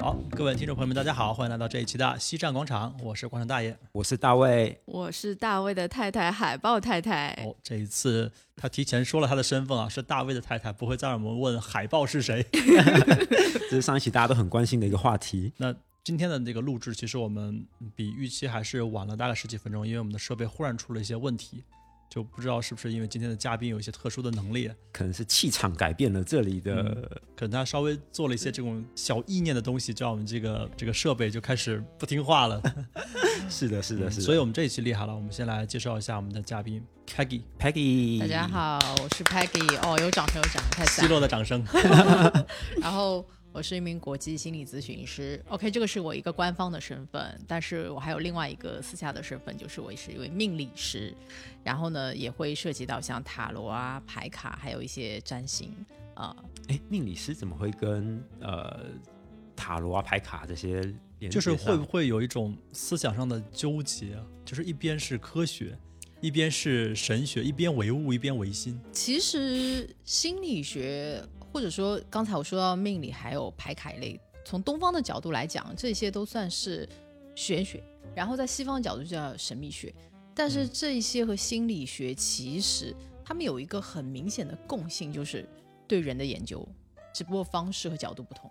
好，各位听众朋友们，大家好，欢迎来到这一期的西站广场，我是广场大爷。我是大卫，我是大卫的太太，海豹太太。哦，这一次他提前说了他的身份啊，是大卫的太太，不会再让我们问海豹是谁。这是上一期大家都很关心的一个话题。那今天的这个录制，其实我们比预期还是晚了大概十几分钟，因为我们的设备忽然出了一些问题，就不知道是不是因为今天的嘉宾有一些特殊的能力，可能是气场改变了这里的，可能他稍微做了一些这种小意念的东西，叫我们这个这个设备就开始不听话了。是的，是的，是的。所以我们这一期厉害了，我们先来介绍一下我们的嘉宾 Peggy。Peggy，大家，好，我是 Peggy。哦，有掌声，有掌声，太奚赞。落的掌声。然后我是一名国际心理咨询师。OK，这个是我一个官方的身份，但是我还有另外一个私下的身份，就是我是一位命理师。然后呢，也会涉及到像塔罗啊、牌卡，还有一些占星啊、哎，命理师怎么会跟呃塔罗啊、牌卡这些就是会不会有一种思想上的纠结啊？就是一边是科学，一边是神学，一边唯物，一边唯心。其实心理学，或者说刚才我说到命理，还有排卡一类，从东方的角度来讲，这些都算是玄学；然后在西方的角度就叫神秘学。但是这一些和心理学其实他们有一个很明显的共性，就是对人的研究，只不过方式和角度不同。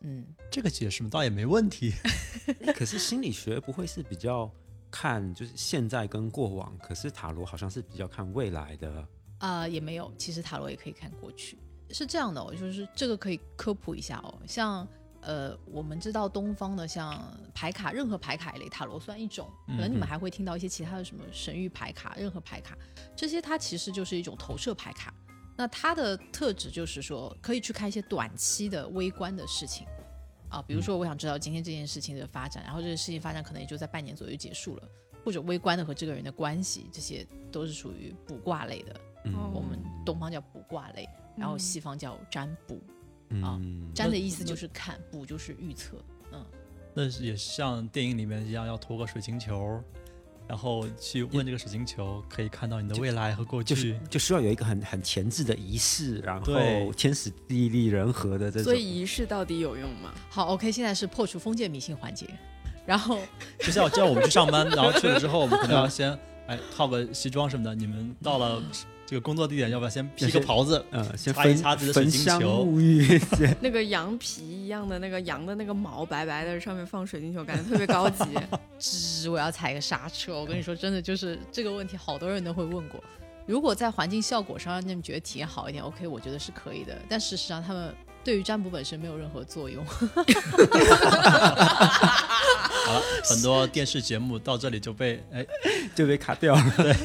嗯，这个解释，倒也没问题。可是心理学不会是比较看就是现在跟过往，可是塔罗好像是比较看未来的。啊、也没有，其实塔罗也可以看过去。是这样的哦，就是这个可以科普一下哦。像呃，我们知道东方的像牌卡，任何牌卡一类，塔罗算一种。可能你嗯们还会听到一些其他的什么神谕牌卡、任何牌卡，这些它其实就是一种投射牌卡。那它的特质就是说，可以去看一些短期的微观的事情啊，比如说我想知道今天这件事情的发展，然后这个事情发展可能也就在半年左右结束了，或者微观的和这个人的关系，这些都是属于卜卦类的。嗯我们东方叫卜卦类，然后西方叫占卜。啊嗯，占的意思就是看，卜就是预测。嗯，那也像电影里面一样，要投个水晶球，然后去问这个水晶球，可以看到你的未来和过去。就是就需要有一个很很前置的仪式，然后天时地利人和的这种。所以仪式到底有用吗？好，OK，现在是破除封建迷信环节。然后 就像叫我们去上班，然后去了之后，我们可能要先哎套个西装什么的。你们到了这个工作地点，要不要先披个袍子？嗯，先擦一焚擦自己的水晶球沐浴，那个羊皮一样的那个羊的那个毛白白的，上面放水晶球，感觉特别高级。吱，我要踩个刹车。我跟你说，真的就是这个问题，好多人都会问过。如果在环境效果上让你们觉得体验好一点，OK，我觉得是可以的。但事实上，他们对于占卜本身没有任何作用。好了，很多电视节目到这里就被哎，就被卡掉了。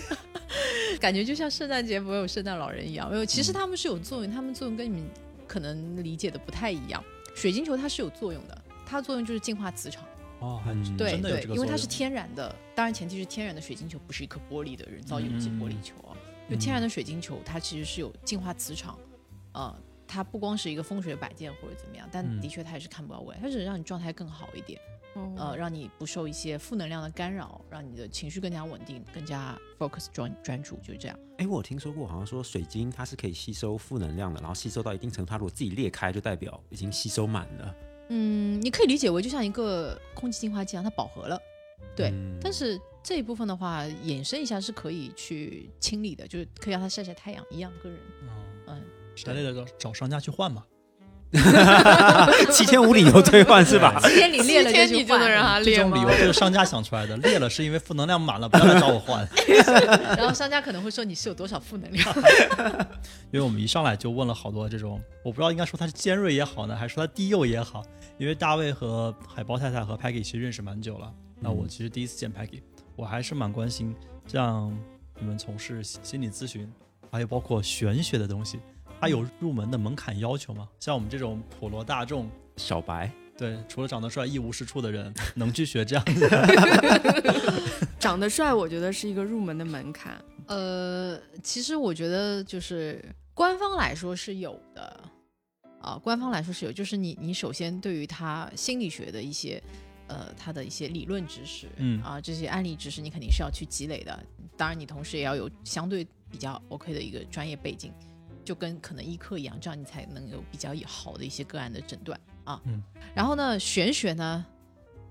感觉就像圣诞节不会有圣诞老人一样，没有，其实他们是有作用，他们作用跟你们可能理解的不太一样。水晶球它是有作用的，它的作用就是净化磁场。哦，还嗯对真的有对这个作用因为它是天然的，当然前提是天然的水晶球不是一颗玻璃的人造有机玻璃球啊。就天然的水晶球，它其实是有净化磁场，呃，它不光是一个风水摆件或者怎么样，但嗯的确它也是看不到未来，它只是让你状态更好一点，哦呃，让你不受一些负能量的干扰，让你的情绪更加稳定，更加 focus 专专注，就是这样。哎，我有听说过，好像说水晶它是可以吸收负能量的，然后吸收到一定程度，它如果自己裂开，就代表已经吸收满了。嗯，你可以理解为就像一个空气净化器一样，它饱和了。对，嗯但是这一部分的话，衍生一下是可以去清理的，就是可以让它晒晒太阳一样，个人。哦嗯，实累了找找商家去换嘛。七天无理由退换是吧？七天你裂了你就能让他裂吗这种理由？就是商家想出来的，裂了是因为负能量满了，不要来找我换。然后商家可能会说你是有多少负能量。因为我们一上来就问了好多这种，我不知道应该说他是尖锐也好呢，还是说他低幼也好。因为大卫和海豹太太和 Peggy 其实认识蛮久了，那我其实第一次见 Peggy，我还是蛮关心，像你们从事心理咨询，还有包括玄学的东西，它有入门的门槛要求吗？像我们这种普罗大众，小白，对，除了长得帅一无是处的人，能去学这样子的？长得帅，我觉得是一个入门的门槛。呃，其实我觉得就是官方来说是有的，啊，官方来说是有，就是你你首先对于他心理学的一些。呃，他的一些理论知识，嗯啊，这些案例知识你肯定是要去积累的。当然，你同时也要有相对比较 OK 的一个专业背景，就跟可能医科一样，这样你才能有比较好的一些个案的诊断啊。嗯然后呢，玄学呢，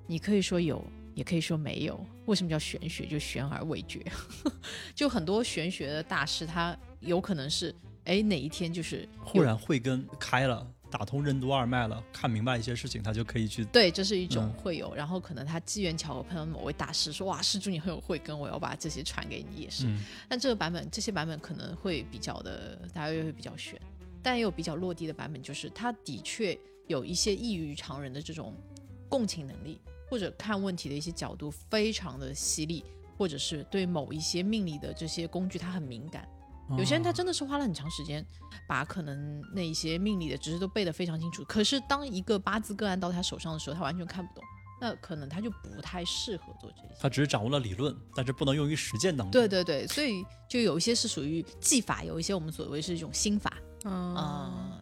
你可以说有，也可以说没有。为什么叫玄学？就玄而未决。就很多玄学的大师，他有可能是哎哪一天就是忽然慧根开了，打通任督二脉了，看明白一些事情，他就可以去。对，这是一种嗯会有。然后可能他机缘巧合碰到某位大师，说哇，施主你很有慧根，我要把这些传给你，也是。嗯但这个版本，这些版本可能会比较的，大家又会比较悬，但也有比较落地的版本，就是他的确有一些异于常人的这种共情能力，或者看问题的一些角度非常的犀利，或者是对某一些命理的这些工具他很敏感。有些人他真的是花了很长时间，把可能那一些命理的知识都背得非常清楚，可是当一个八字个案到他手上的时候，他完全看不懂，那可能他就不太适合做这些。他只是掌握了理论，但是不能用于实践当中。对对对，所以就有一些是属于技法，有一些我们所谓是一种心法。嗯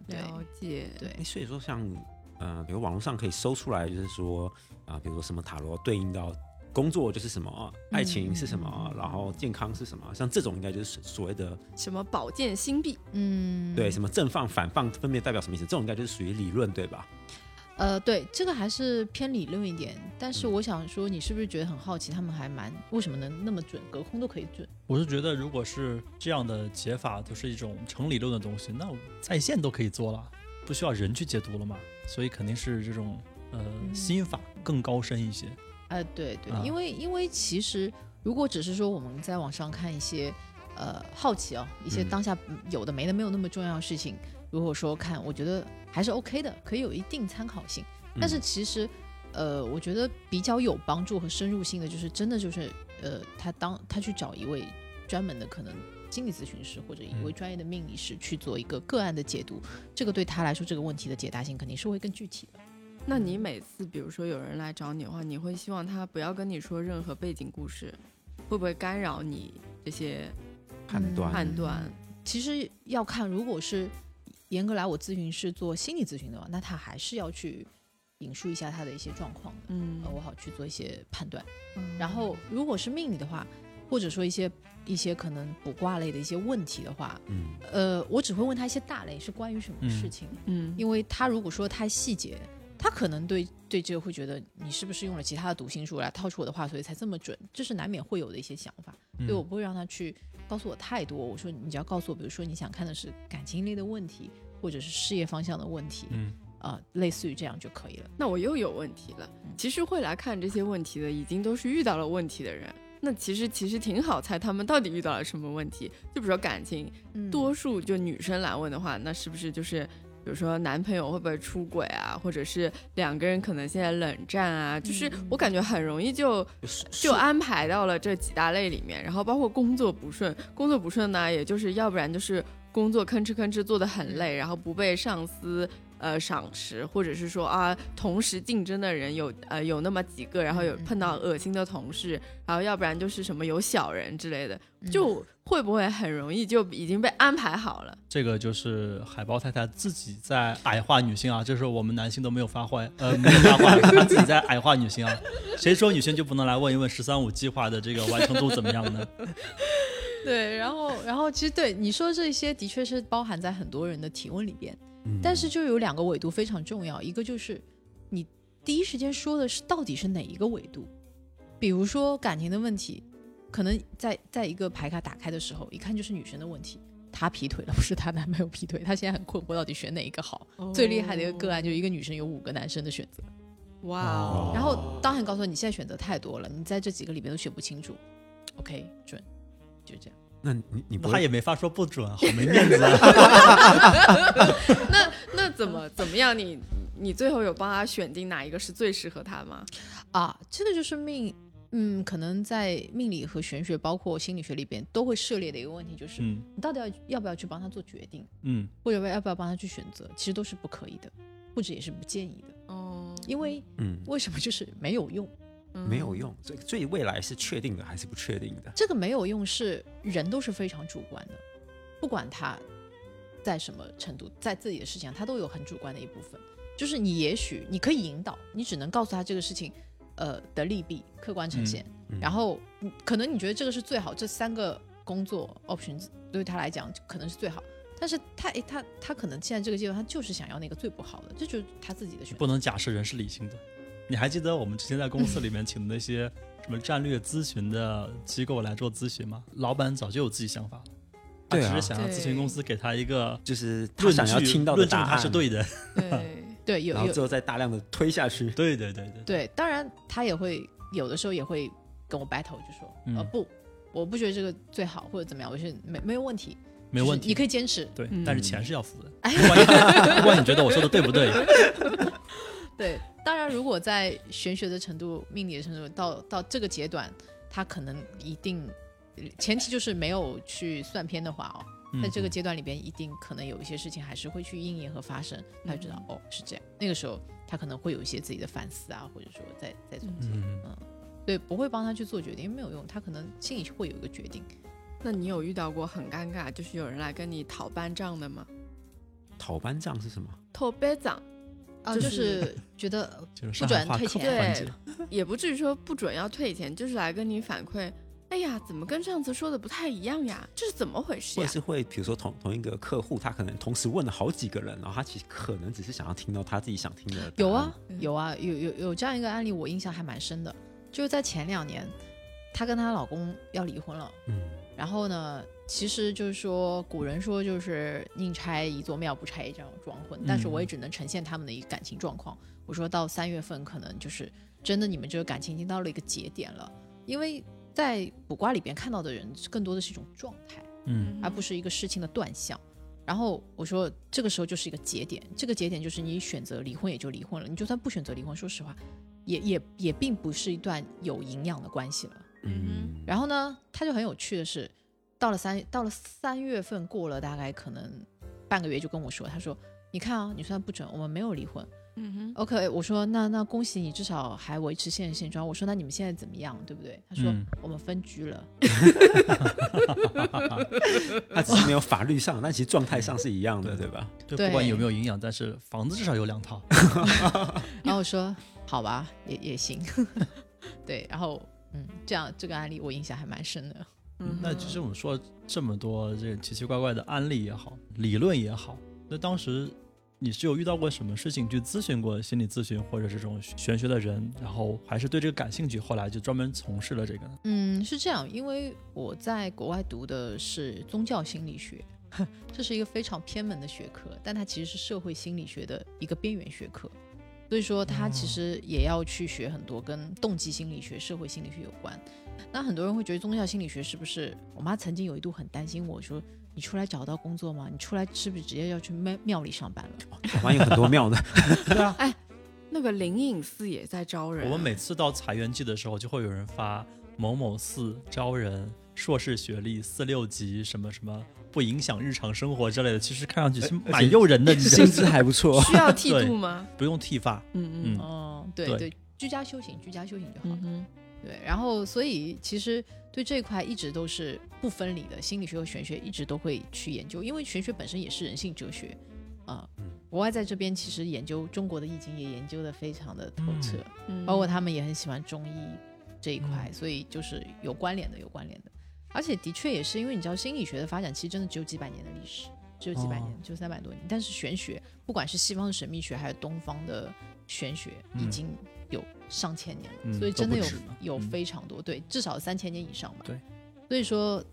了解。对哎，所以说像呃，比如网络上可以搜出来，就是说啊、比如说什么塔罗对应到工作就是什么，爱情是什么，然后健康是什么，像这种应该就是所谓的什么保健心币？嗯，对什么正放反放分别代表什么意思，这种应该就是属于理论对吧？呃，对，这个还是偏理论一点。但是嗯我想说，你是不是觉得很好奇，他们还蛮为什么能那么准，隔空都可以准？我是觉得，如果是这样的解法，就是一种成理论的东西，那在线都可以做了，不需要人去解读了嘛。所以肯定是这种呃嗯心法更高深一些。呃，对对，啊因为因为其实如果只是说我们在网上看一些呃好奇哦，一些嗯。当下有的没的没有那么重要的事情，如果说看，我觉得还是 OK 的，可以有一定参考性。但是嗯。其实，呃，我觉得比较有帮助和深入性的，就是真的就是，呃，他当他去找一位专门的可能心理咨询师或者一位嗯。专业的命理师去做一个个案的解读，这个对他来说这个问题的解答性肯定是会更具体的。那你每次比如说有人来找你的话，你会希望他不要跟你说任何背景故事，会不会干扰你这些判断、判断？其实要看，如果是严格来我咨询是做心理咨询的话，那他还是要去引述一下他的一些状况的，嗯。呃，我好去做一些判断。嗯。然后如果是命理的话，或者说一些一些可能卜卦类的一些问题的话，嗯呃，我只会问他一些大类是关于什么嗯。事情，嗯，因为他如果说太细节，他可能对对这个会觉得你是不是用了其他的读心术来套出我的话，所以才这么准，这是难免会有的一些想法。嗯所以我不会让他去告诉我太多。我说你只要告诉我，比如说你想看的是感情类的问题，或者是事业方向的问题，嗯啊、类似于这样就可以了。那我又有问题了。其实会来看这些问题的，已经都是遇到了问题的人。那其实其实挺好猜他们到底遇到了什么问题。就比如说感情，嗯多数就女生来问的话，那是不是就是比如说男朋友会不会出轨啊，或者是两个人可能现在冷战啊？就是嗯我感觉很容易就就是就安排到了这几大类里面，然后包括工作不顺，工作不顺呢，也就是要不然就是工作吭哧吭哧做的很累，然后不被上司呃赏识，或者是说啊同时竞争的人有呃有那么几个，然后有碰到恶心的同事，然后要不然就是什么有小人之类的，嗯就会不会很容易就已经被安排好了？这个就是海豹太太自己在矮化女性啊，就是我们男性都没有发挥，呃，没有发话，她自己在矮化女性啊。谁说女性就不能来问一问“十三五”计划的这个完成度怎么样呢？对，然后然后其实对你说这些的确是包含在很多人的提问里边，但是就有两个维度非常重要，一个就是你第一时间说的是到底是哪一个维度，比如说感情的问题，可能在在一个牌卡打开的时候，一看就是女生的问题。她劈腿了，不是她男朋友劈腿，她现在很困惑，到底选哪一个好？最厉害的一个个案就是一个女生有五个男生的选择，哇哦，然后当然告诉你现在选择太多了，你在这几个里面都选不清楚。OK，准，就这样。那你你不他也没法说不准，好没面子啊。那那怎么怎么样你？你最后有帮他选定哪一个是最适合他吗？啊，这个就是命，嗯，可能在命理和玄学，包括心理学里边都会涉猎的一个问题，就是、嗯你到底要要不要去帮他做决定，嗯或者要不要帮他去选择，其实都是不可以的，或者也是不建议的，哦，因为嗯为什么就是没有用？没有用，所以所以未来是确定的还是不确定的？这个没有用是人都是非常主观的，不管他在什么程度，在自己的事情上，他都有很主观的一部分。就是你也许你可以引导，你只能告诉他这个事情，呃的利弊客观呈现，嗯然后嗯可能你觉得这个是最好，这三个工作 options 对他来讲可能是最好，但是他诶，他他可能现在这个阶段，他就是想要那个最不好的，这就是他自己的选择。不能假设人是理性的。你还记得我们之前在公司里面请的那些 什么战略咨询的机构来做咨询吗？老板早就有自己想法了，他只是想要咨询公司给他一个就是他想要听到的论证他答案是对的。对，对，有有然后最后再大量的推下去。对对对对，对，当然他也会有的时候也会跟我 battle，就说、呃嗯不，我不觉得这个最好或者怎么样，我觉得没没有问题，没有问题。你可以坚持。对嗯，但是钱是要付的。不管你觉得我说的对不对，对，当然如果在玄学的程度、命理的程度到到这个阶段，他可能一定前提就是没有去算偏的话哦，在这个嗯阶段里边，一定可能有一些事情还是会去应验和发生，他就知道、哦是这样。那个时候他可能会有一些自己的反思啊，或者说在在总结，嗯，对，不会帮他去做决定，因为没有用，他可能心里会有一个决定。那你有遇到过很尴尬，就是有人来跟你讨班账的吗？讨班账是什么？讨班账啊，就就是是觉得 不准退钱服环节。也不至于说不准要退钱，就是来跟你反馈。哎呀，怎么跟上次说的不太一样呀？这是怎么回事呀或者？是会，比如说同同一个客户，他可能同时问了好几个人，然后他其实可能只是想要听到他自己想听的。有啊，嗯有啊，有有有这样一个案例，我印象还蛮深的，就是在前两年，她跟她老公要离婚了，嗯，然后呢，其实就是说古人说就是宁拆一座庙，不拆一张装婚，但是我也只能呈现他们的一个感情状况。我说到三月份，可能就是真的你们这个感情已经到了一个节点了，因为在卜卦里边看到的人更多的是一种状态。嗯而不是一个事情的断象。然后我说，这个时候就是一个节点，这个节点就是你选择离婚也就离婚了，你就算不选择离婚，说实话，也也也并不是一段有营养的关系了。嗯，然后呢，他就很有趣的是，到了三到了三月份过了大概可能半个月，就跟我说，他说：“你看啊，你算不准，我们没有离婚。嗯哼，OK，我说那那恭喜你，至少还维持现现状。我说那你们现在怎么样，对不对？他说、嗯我们分居了。他只是没有法律上，但其实状态上是一样的，对吧？就对不管有没有营养，但是房子至少有两套。然后我说好吧，也也行，对，然后嗯，这样这个案例我印象还蛮深的。嗯那其实我们说了这么多这个奇奇怪怪的案例也好，理论也好，那当时你是有遇到过什么事情去咨询过心理咨询或者这种玄学的人，然后还是对这个感兴趣，后来就专门从事了这个呢？嗯，是这样，因为我在国外读的是宗教心理学，这是一个非常偏门的学科，但它其实是社会心理学的一个边缘学科，所以说他其实也要去学很多跟动机心理学、社会心理学有关。那很多人会觉得宗教心理学是不是？我妈曾经有一度很担心我说：“你出来找到工作吗？你出来是不是直接要去庙庙里上班了？” 台湾有很多庙的，对啊，哎那个灵隐寺也在招人啊。我们每次到财源季的时候，就会有人发某某寺招人，硕士学历四六级，什么什么不影响日常生活之类的。其实看上去蛮诱人的，薪资还不错。需要剃度吗？不用剃发。嗯嗯嗯哦，对对对，居家修行，居家修行就好了。嗯，对，然后所以其实对这一块一直都是不分离的，心理学和玄学一直都会去研究，因为玄学本身也是人性哲学啊。嗯国外在这边其实研究中国的易经也研究的非常的透彻，嗯包括他们也很喜欢中医这一块，所以就是有关联的，有关联的。而且的确也是因为你知道心理学的发展其实真的只有几百年的历史，只有几百年，哦只有三百多年。但是玄学，不管是西方的神秘学还是东方的玄学，已嗯经有上千年了，嗯所以真的有有嗯非常多，对，至少三千年以上吧。对，所以说，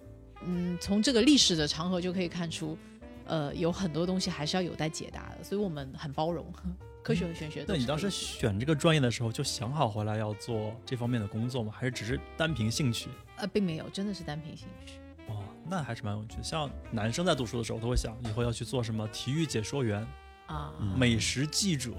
嗯，从这个历史的长河就可以看出，呃，有很多东西还是要有待解答的，所以我们很包容，科学和玄学。那你当时选这个专业的时候，就想好回来要做这方面的工作吗？还是只是单凭兴趣？呃，并没有，真的是单凭兴趣。哦，那还是蛮有趣的。像男生在读书的时候，都会想以后要去做什么体育解说员、啊，嗯美食记者、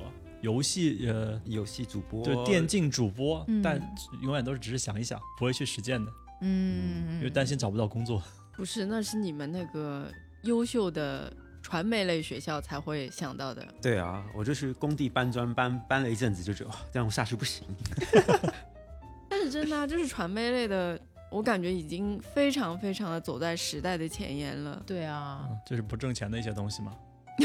游戏呃，游戏主播，对电竞主播，嗯但永远都是只是想一想，不会去实践的，嗯，因为担心找不到工作。不是，那是你们那个优秀的传媒类学校才会想到的。对啊，我就去工地搬砖搬搬了一阵子，就觉得、哦、这样下去不行。但是真的、啊，就是传媒类的，我感觉已经非常非常的走在时代的前沿了。对啊，嗯，这是不挣钱的一些东西嘛。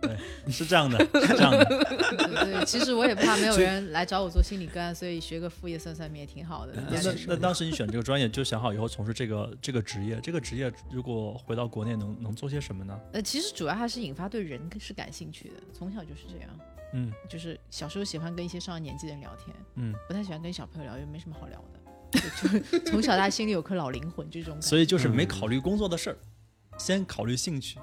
对是这样的，是这样的。对对，其实我也怕没有人来找我做心理个案，所以学个副业算算命也挺好的。那那那当时你选这个专业，就想好以后从事这个这个职业。这个职业如果回到国内能能做些什么呢？呃，其实主要还是引发对人是感兴趣的，从小就是这样。嗯，就是小时候喜欢跟一些上了年纪的人聊天，嗯，不太喜欢跟小朋友聊，因为没什么好聊的。就就 从小他心里有颗老灵魂，这种感觉。所以就是没考虑工作的事儿，先考虑兴趣。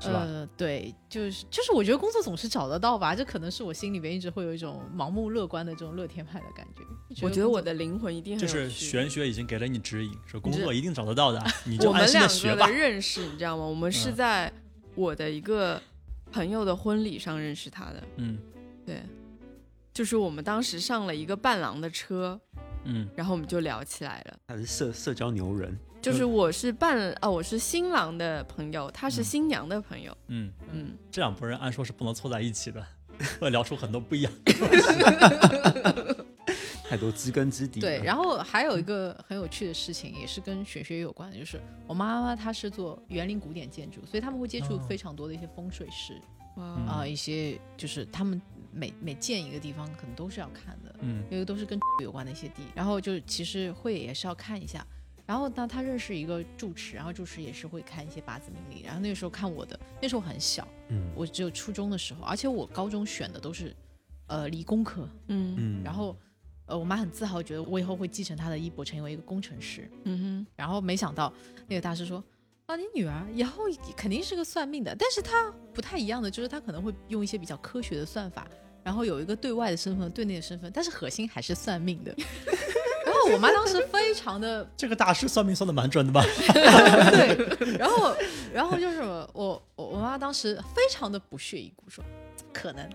是吧？呃，对，就是就是，我觉得工作总是找得到吧，这可能是我心里边一直会有一种盲目乐观的这种乐天派的感觉。我觉得我的灵魂一定很就是玄学已经给了你指引，说工作一定找得到的，你就我们两个的认识，你知道吗？我们是在我的一个朋友的婚礼上认识他的。嗯，对，就是我们当时上了一个伴郎的车，嗯，然后我们就聊起来了。他是社社交牛人。就是我是伴哦，我是新郎的朋友，他是新娘的朋友。嗯嗯，这两拨人按说是不能凑在一起的，会聊出很多不一样。太多知根知底。对，然后还有一个很有趣的事情，也是跟玄学有关的，就是我妈妈她是做园林古典建筑，所以他们会接触非常多的一些风水师啊，一些就是他们每每建一个地方可能都是要看的，嗯，因为都是跟 有关的一些地，然后就其实会也是要看一下。然后呢，他认识一个住持，然后住持也是会看一些八字命理。然后那个时候看我的，那时候很小，嗯，我只有初中的时候，而且我高中选的都是，呃，理工科，嗯嗯，然后，呃，我妈很自豪，觉得我以后会继承她的衣钵，成为一个工程师，嗯哼。然后没想到那个大师说，啊，你女儿以后肯定是个算命的，但是她不太一样的，就是她可能会用一些比较科学的算法，然后有一个对外的身份，对内的身份，但是核心还是算命的。然后我妈当时非常的，这个大师算命算的蛮准的吧？对，然后然后就是我我我妈当时非常的不屑一顾，说可能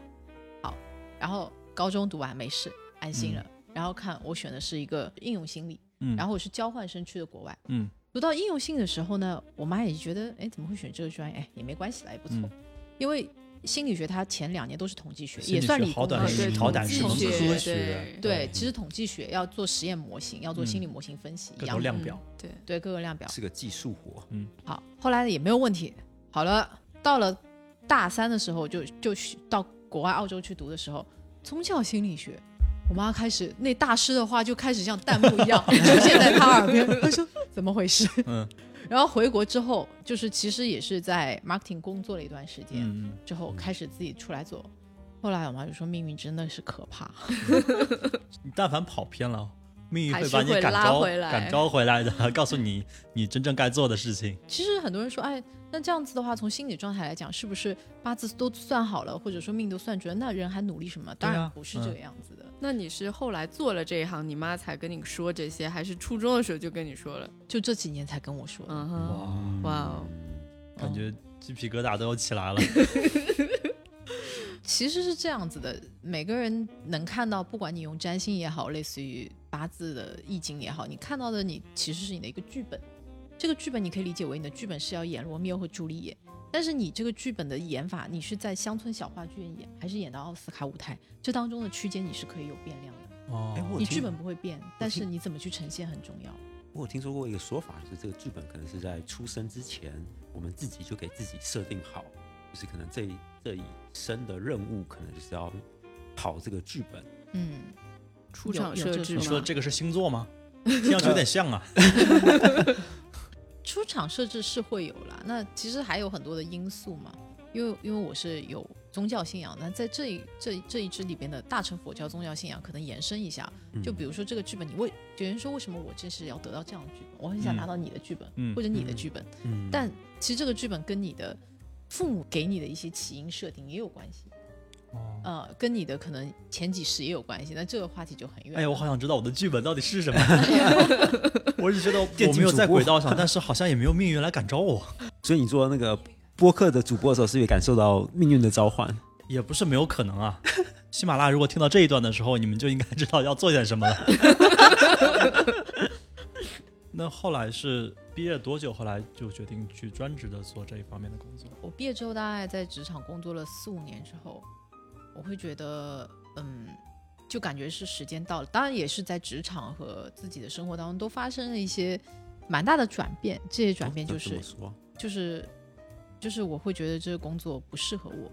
好，然后高中读完没事，安心了。嗯、然后看我选的是一个应用心理，嗯，然后我是交换生去的国外，嗯，读到应用性的时候呢，我妈也觉得，哎，怎么会选这个专业？哎，也没关系啦，也不错，嗯、因为。心理学它前两年都是统计学，也算理好短对好短是统计科学。对，其实统计学要做实验模型，要做心理模型分析，各种量表。对对，各个量表是个技术活。嗯，好，后来也没有问题。好了，到了大三的时候，就就去到国外澳洲去读的时候，宗教心理学，我妈开始那大师的话就开始像弹幕一样 出现在她耳边，她说怎么回事？嗯。然后回国之后，就是其实也是在 marketing 工作了一段时间，嗯、之后开始自己出来做。后来我妈就说：“命运真的是可怕，你但凡跑偏了，命运会把你赶招回来，赶招回来的，告诉你你真正该做的事情。”其实很多人说：“哎，那这样子的话，从心理状态来讲，是不是八字都算好了，或者说命都算准，那人还努力什么？”当然不是这个样子的。嗯、那你是后来做了这一行，你妈才跟你说这些，还是初中的时候就跟你说了？就这几年才跟我说。嗯哼，哇哦，感觉鸡皮疙瘩都要起来了。其实是这样子的，每个人能看到，不管你用占星也好，类似于八字的易经也好，你看到的你其实是你的一个剧本。这个剧本你可以理解为你的剧本是要演罗密欧和朱丽叶，但是你这个剧本的演法，你是在乡村小话剧院演，还是演到奥斯卡舞台？这当中的区间你是可以有变量的。哦，你剧本不会变，但是你怎么去呈现很重要。我有听说过一个说法，就是这个剧本可能是在出生之前，我们自己就给自己设定好，就是可能这这一生的任务，可能就是要跑这个剧本。嗯，出场设置。你说这个是星座吗？听上去有点像啊。出场设置是会有啦，那其实还有很多的因素嘛。因为因为我是有宗教信仰，那在这一这这一支里边的大乘佛教宗教信仰，可能延伸一下，就比如说这个剧本，你为有人说为什么我这是要得到这样的剧本，我很想拿到你的剧本，嗯、或者你的剧本，嗯，但其实这个剧本跟你的父母给你的一些起因设定也有关系，哦，呃，跟你的可能前几十也有关系，那这个话题就很远。哎呀，我好想知道我的剧本到底是什么。我只觉得 我没有在轨道上，但是好像也没有命运来感召我。所以你做那个。播客的主播的时候，是不是感受到命运的召唤？也不是没有可能啊。喜马拉雅如果听到这一段的时候，你们就应该知道要做点什么了。那后来是毕业多久？后来就决定去专职的做这一方面的工作。我毕业之后，大概在职场工作了四五年之后，我会觉得，嗯，就感觉是时间到了。当然，也是在职场和自己的生活当中都发生了一些蛮大的转变。这些转变就是，就是。就是我会觉得这个工作不适合我，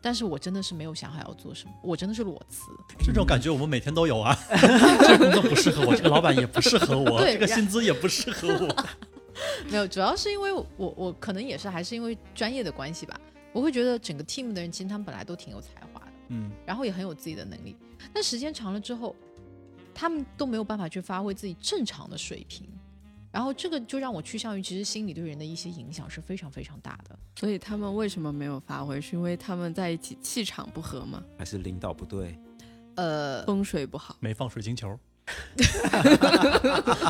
但是我真的是没有想好要做什么，我真的是裸辞。这种感觉我们每天都有啊。这个工作不适合我，这个老板也不适合我，对这个薪资也不适合我。没有，主要是因为我我可能也是还是因为专业的关系吧，我会觉得整个 team 的人其实他们本来都挺有才华的，嗯，然后也很有自己的能力，但时间长了之后，他们都没有办法去发挥自己正常的水平，然后这个就让我趋向于其实心理对人的一些影响是非常非常大的。所以他们为什么没有发挥？是因为他们在一起气场不合吗？还是领导不对？呃，风水不好？没放水晶球。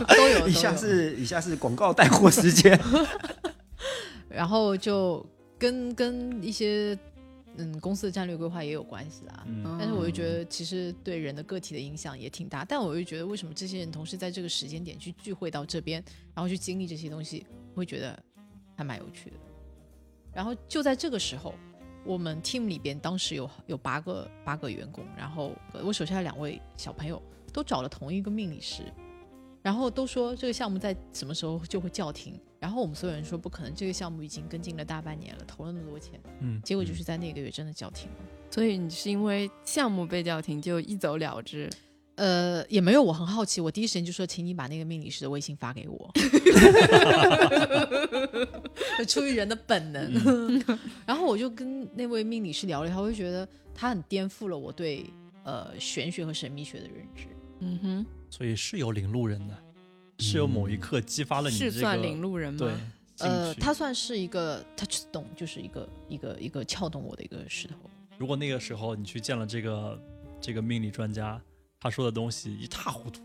都有，以下是以下是广告带货时间。然后就跟跟一些嗯公司的战略规划也有关系啦。嗯，但是我就觉得，其实对人的个体的影响也挺大。但我又觉得，为什么这些人同时在这个时间点去聚会到这边，然后去经历这些东西，我会觉得还蛮有趣的。然后就在这个时候，我们 team 里边当时有有八个八个员工，然后我手下的两位小朋友都找了同一个命理师，然后都说这个项目在什么时候就会叫停。然后我们所有人说不可能，这个项目已经跟进了大半年了，投了那么多钱，嗯，结果就是在那个月真的叫停了。所以你是因为项目被叫停就一走了之？呃，也没有，我很好奇，我第一时间就说，请你把那个命理师的微信发给我，出于人的本能。然后我就跟那位命理师聊了一下，我就觉得他很颠覆了我对呃玄学和神秘学的认知。嗯哼，所以是有领路人的，是有某一刻激发了你这个是算领路人对吗？，呃，他算是一个 touchstone，就是一个一个一个撬动我的一个石头。如果那个时候你去见了这个这个命理专家，他说的东西一塌糊涂，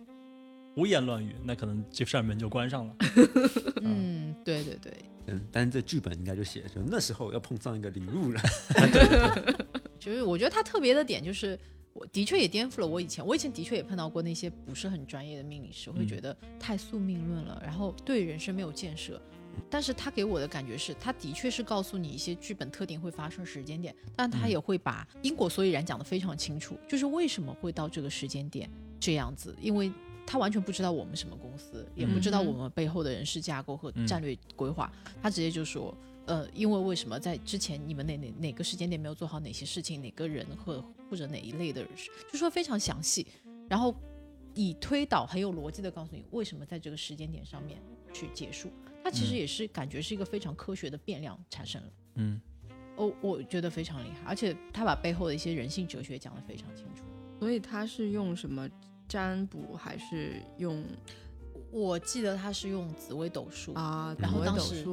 胡言乱语，那可能这扇门就关上了。嗯，对对对，嗯，但是这剧本应该就写，就那时候要碰上一个领路人。就是我觉得他特别的点就是，我的确也颠覆了我以前，我以前的确也碰到过那些不是很专业的命理师，会嗯。觉得太宿命论了，然后对人生没有建设。但是他给我的感觉是，他的确是告诉你一些剧本特定会发生时间点，但他也会把因果所以然讲得非常清楚，就是为什么会到这个时间点这样子，因为他完全不知道我们什么公司，也不知道我们背后的人事架构和嗯。战略规划，他直接就说，呃，因为为什么在之前你们哪哪哪个时间点没有做好哪些事情，哪个人或或者哪一类的人，就说非常详细，然后以推导很有逻辑的告诉你为什么在这个时间点上面去结束。它其实嗯也是感觉是一个非常科学的变量产生了。嗯，哦，我觉得非常厉害，而且他把背后的一些人性哲学讲得非常清楚。所以他是用什么占卜，还是用我记得他是用紫薇斗数，啊？然后当时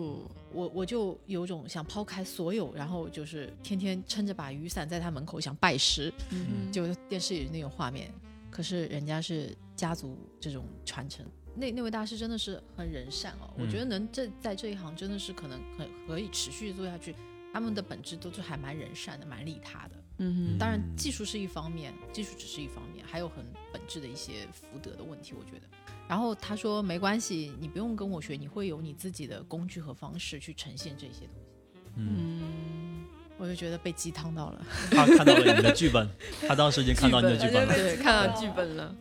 我我就有种想抛开所有，然后就是天天撑着把雨伞在他门口想拜师，嗯就电视里那种画面。可是人家是家族这种传承，那那位大师真的是很人善哦，我嗯觉得能这在这一行真的是可能很可以持续做下去。他们的本质都是还蛮人善的，蛮利他的。嗯哼，当然，技术是一方面，技术只是一方面，还有很本质的一些福德的问题，我觉得。然后他说没关系，你不用跟我学，你会有你自己的工具和方式去呈现这些东西。嗯，嗯，我就觉得被鸡汤到了。他看到了你的剧本，他当时已经看到你的剧本了。对，看到剧本了。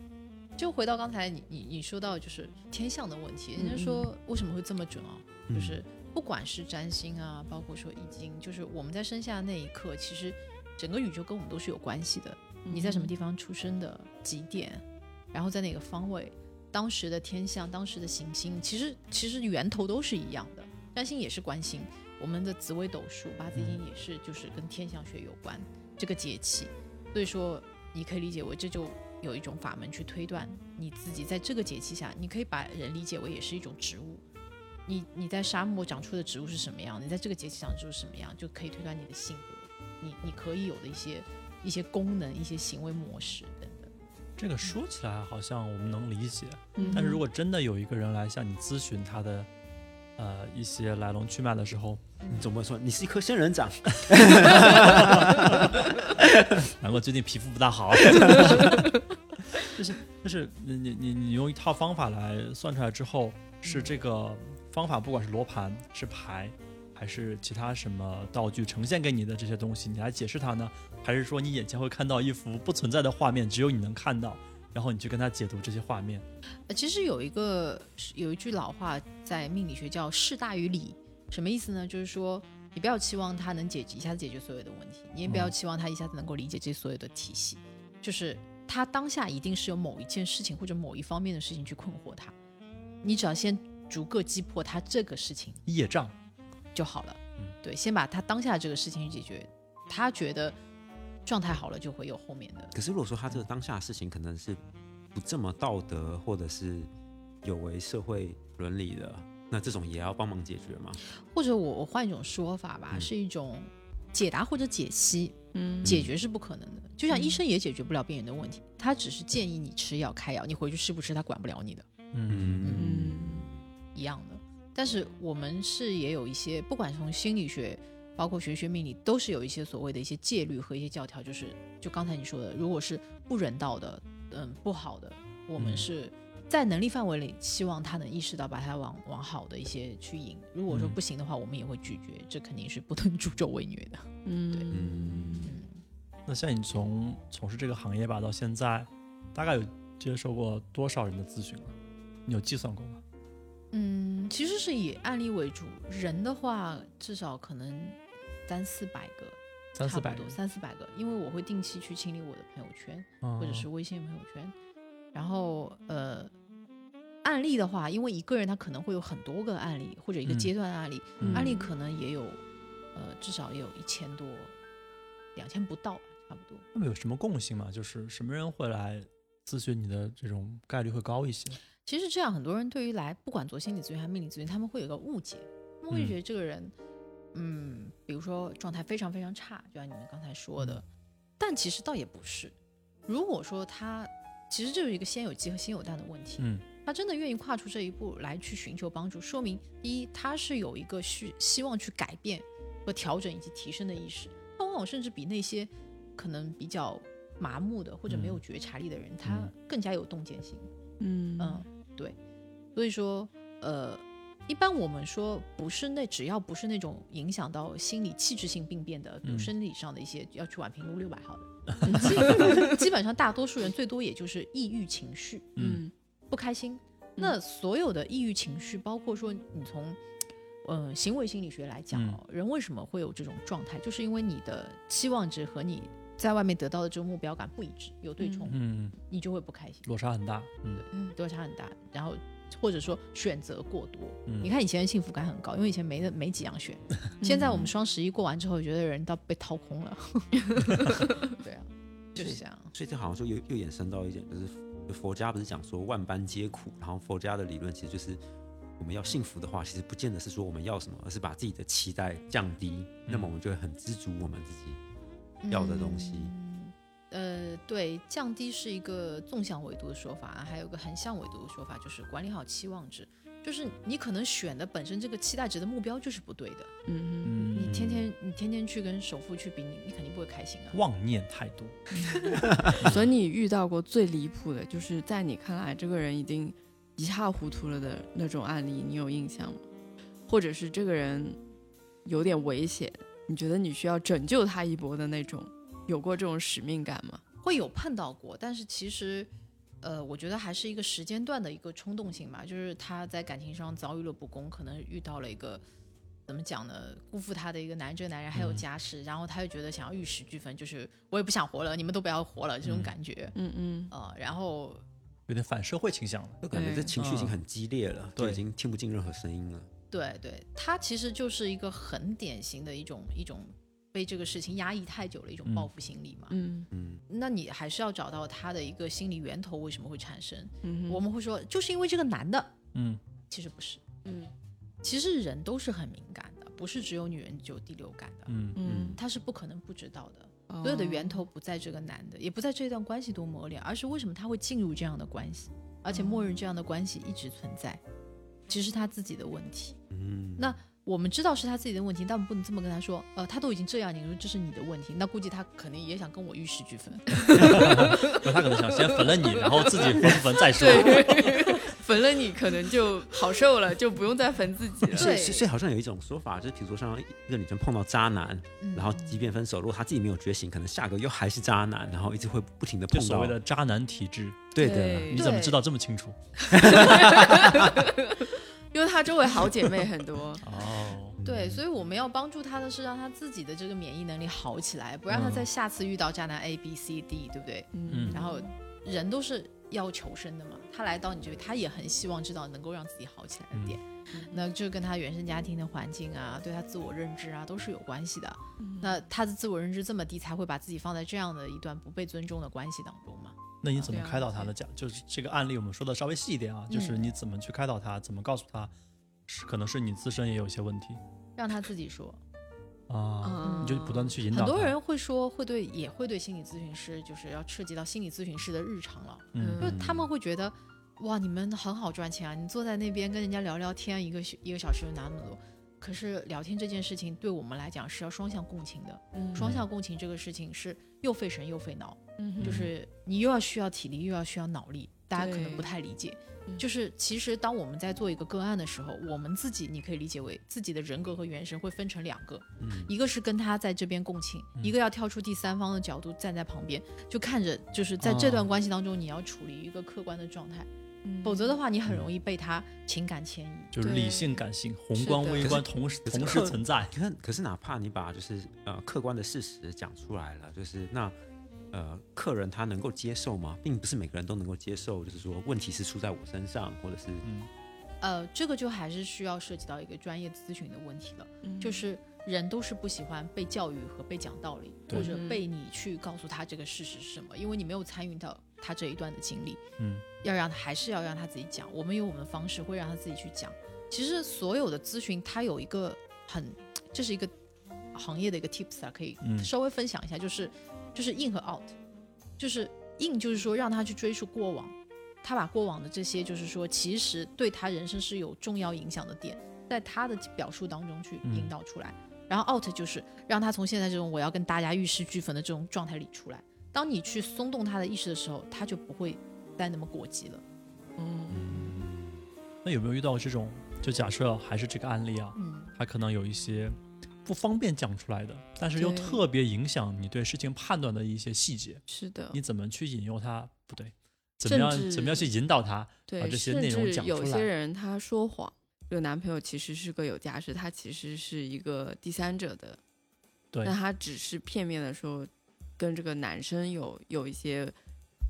就回到刚才你你你说到就是天象的问题，人家嗯说为什么会这么准啊？嗯就是不管是占星啊，包括说易经，就是我们在生下那一刻，其实整个宇宙跟我们都是有关系的。你在什么地方出生的，几点，然后在哪个方位，当时的天象、当时的行星，其实其实源头都是一样的。占星也是观星，我们的紫微斗数、八字经也是就是跟天象学有关这个节气，所以说你可以理解为这就有一种法门去推断你自己在这个节气下，你可以把人理解为也是一种植物。你你在沙漠长出的植物是什么样？你在这个节气长出是什么样，就可以推断你的性格，你你可以有的一些一些功能、一些行为模式。这个说起来好像我们能理解，嗯但是如果真的有一个人来向你咨询他的呃一些来龙去脉的时候，你总不会说你是一颗仙人掌，难怪最近皮肤不大好。就是就是你你你你用一套方法来算出来之后，是这个方法不管是罗盘是牌。还是其他什么道具呈现给你的这些东西，你来解释它呢？还是说你眼前会看到一幅不存在的画面，只有你能看到，然后你去跟他解读这些画面？呃，其实有一个有一句老话在命理学叫“事大于理”，什么意思呢？就是说你不要期望他能解决一下子解决所有的问题，你也不要期望他一下子能够理解这所有的体系，就是他当下一定是有某一件事情或者某一方面的事情去困惑他，你只要先逐个击破他这个事情业障，就好了。嗯对，先把他当下这个事情去解决，他觉得状态好了，就会有后面的。可是如果说他这个当下的事情可能是不这么道德，或者是有违社会伦理的，那这种也要帮忙解决吗？或者我我换一种说法吧，嗯是一种解答或者解析，嗯解决是不可能的。就像嗯医生也解决不了病人的问题，他只是建议你吃药开药，你回去吃不吃他管不了你的，嗯嗯一样的。但是我们是也有一些，不管从心理学，包括玄学命理，都是有一些所谓的一些戒律和一些教条，就是就刚才你说的，如果是不人道的，嗯，不好的，我们嗯是在能力范围里，希望他能意识到，把他往往好的一些去引。如果说嗯不行的话，我们也会拒绝，这肯定是不能助纣为虐的。嗯对嗯，那像你从从事这个行业吧到现在，大概有接受过多少人的咨询了？你有计算过吗？嗯，其实是以案例为主，人的话至少可能三四百个，三四百多，三四百个，因为我会定期去清理我的朋友圈或或者是微信朋友圈，然后呃。案例的话，因为一个人他可能会有很多个案例，或者一个嗯阶段的案例，嗯案例可能也有，呃，至少也有一千多，两千不到吧，差不多。那么有什么共性吗？就是什么人会来咨询你的这种概率会高一些？其实这样，很多人对于来不管做心理咨询还是命理咨询，他们会有一个误解，他们会嗯。觉得这个人，嗯比如说状态非常非常差，就像你们刚才说的，嗯。但其实倒也不是。如果说他其实就是一个先有鸡和先有蛋的问题，嗯。他真的愿意跨出这一步来去寻求帮助，说明第一他是有一个需希望去改变和调整以及提升的意识，他往往甚至比那些可能比较麻木的或者没有嗯。觉察力的人，他嗯。更加有洞见性。嗯。嗯，对，所以说，呃，一般我们说不是那只要不是那种影响到心理器质性病变的，比如嗯。生理上的一些要去宛平路六百号的，基本上大多数人最多也就是抑郁情绪，嗯不开心。那所有的抑郁情绪，包括说你从呃行为心理学来讲哦，人为什么会有这种状态，就是因为你的期望值和你在外面得到的这个目标感不一致，有对冲，嗯，你就会不开心。落差很大。嗯嗯，落差很大，然后或者说选择过多。嗯，你看以前的幸福感很高，因为以前没的没几样选，现在我们双十一过完之后，觉得人都被掏空了。对啊，就是这样。所以这好像就又又衍生到一点，就是佛家不是讲说万般皆苦，然后佛家的理论其实就是我们要幸福的话，其实不见得是说我们要什么，而是把自己的期待降低，那么我们就会很知足我们自己要的东西。嗯呃，对，降低是一个纵向维度的说法，还有一个横向维度的说法，就是管理好期望值。就是你可能选的本身这个期待值的目标就是不对的，嗯嗯，你天天你天天去跟首富去比，你你肯定不会开心啊。妄念太多。所以你遇到过最离谱的，就是在你看来这个人已经一塌糊涂了的那种案例，你有印象吗？或者是这个人有点危险，你觉得你需要拯救他一搏的那种，有过这种使命感吗？会有碰到过，但是其实，呃，我觉得还是一个时间段的一个冲动性吧，就是他在感情上遭遇了不公，可能遇到了一个怎么讲呢，辜负他的一个男人，这个男人还有家室，然后他又觉得想要玉石俱焚，就是我也不想活了，你们都不要活了这种嗯。感觉，嗯嗯。呃，然后有点反社会倾向了。就感觉这情绪已经很激烈了，就已经听不进任何声音了。对对，他其实就是一个很典型的一种一种被这个事情压抑太久了一种嗯报复心理嘛。嗯嗯，那你还是要找到他的一个心理源头为什么会产生。嗯，我们会说，就是因为这个男的，嗯其实不是。嗯其实人都是很敏感的，不是只有女人就有第六感的，嗯嗯，他是不可能不知道的。哦所有的源头不在这个男的，也不在这段关系多磨练，而是为什么他会进入这样的关系，而且默认这样的关系一直存在，其实是他自己的问题。嗯，那我们知道是他自己的问题，但我们不能这么跟他说，呃，他都已经这样，你说这是你的问题，那估计他肯定也想跟我玉石俱焚。那他可能想先焚了你，然后自己焚不焚再说。对，焚了你可能就好受了，就不用再焚自己了。对所以所以好像有一种说法，就是比如说像一个女生碰到渣男，嗯然后即便分手，如果她自己没有觉醒，可能下个又还是渣男，然后一直会不停的碰到就所谓。的渣男体质，对对的，你怎么知道这么清楚？因为他周围好姐妹很多。哦，对，所以我们要帮助他的是让他自己的这个免疫能力好起来，不让他嗯在下次遇到渣男 A B C D，对不对？嗯然后人都是要求生的嘛，他来到你这里，他也很希望知道能够让自己好起来的点，那就跟他原生家庭的环境啊，对他自我认知啊都是有关系的。那他的自我认知这么低，才会把自己放在这样的一段不被尊重的关系当中嘛。那你怎么开导他的？讲就是这个案例，我们说的稍微细一点啊，就是你怎么去开导他，怎么告诉他，是可能是你自身也有一些问题。让他自己说，啊，你就不断的去引导。很多人会说，会对也会对心理咨询师，就是要涉及到心理咨询师的日常了。嗯，就他们会觉得，哇，你们很好赚钱啊！你坐在那边跟人家聊聊天，一个一个小时就拿那么多。可是聊天这件事情对我们来讲是要双向共情的，嗯双向共情这个事情是又费神又费脑，嗯就是你又要需要体力，又要需要脑力，大家可能不太理解。嗯就是其实当我们在做一个个案的时候，我们自己你可以理解为自己的人格和原神会分成两个，嗯一个是跟他在这边共情，一个要跳出第三方的角度站在旁边，就看着就是在这段哦关系当中你要处理一个客观的状态，嗯否则的话你很容易被他情感牵引。就是理性、感性、宏观、微观同时同时存在。你看可是哪怕你把就是呃客观的事实讲出来了，就是那呃客人他能够接受吗？并不是每个人都能够接受，就是说问题是出在我身上，或者是嗯呃，这个就还是需要涉及到一个专业咨询的问题了，嗯就是人都是不喜欢被教育和被讲道理，或者嗯被你去告诉他这个事实是什么，因为你没有参与到他这一段的经历。嗯要让还是要让他自己讲，我们有我们的方式，会让他自己去讲。其实所有的咨询，它有一个很，这是一个行业的一个 tips 啊，可以嗯稍微分享一下，就是就是 in 和 out，就是 in 就是说让他去追溯过往，他把过往的这些就是说其实对他人生是有重要影响的点，在他的表述当中去引导出来。然后 out 就是让他从现在这种我要跟大家玉石俱焚的这种状态里出来。当你去松动他的意识的时候，他就不会再那么过激了。嗯那有没有遇到这种？就假设还是这个案例啊，嗯，他可能有一些不方便讲出来的，但是又特别影响你对事情判断的一些细节，是的，你怎么去引诱他？不对，怎么样怎么样去引导他？对，把这些甚内容至有讲出来些人他说谎，这个男朋友其实是个有家室，他其实是一个第三者的，对那他只是片面的说跟这个男生有有一些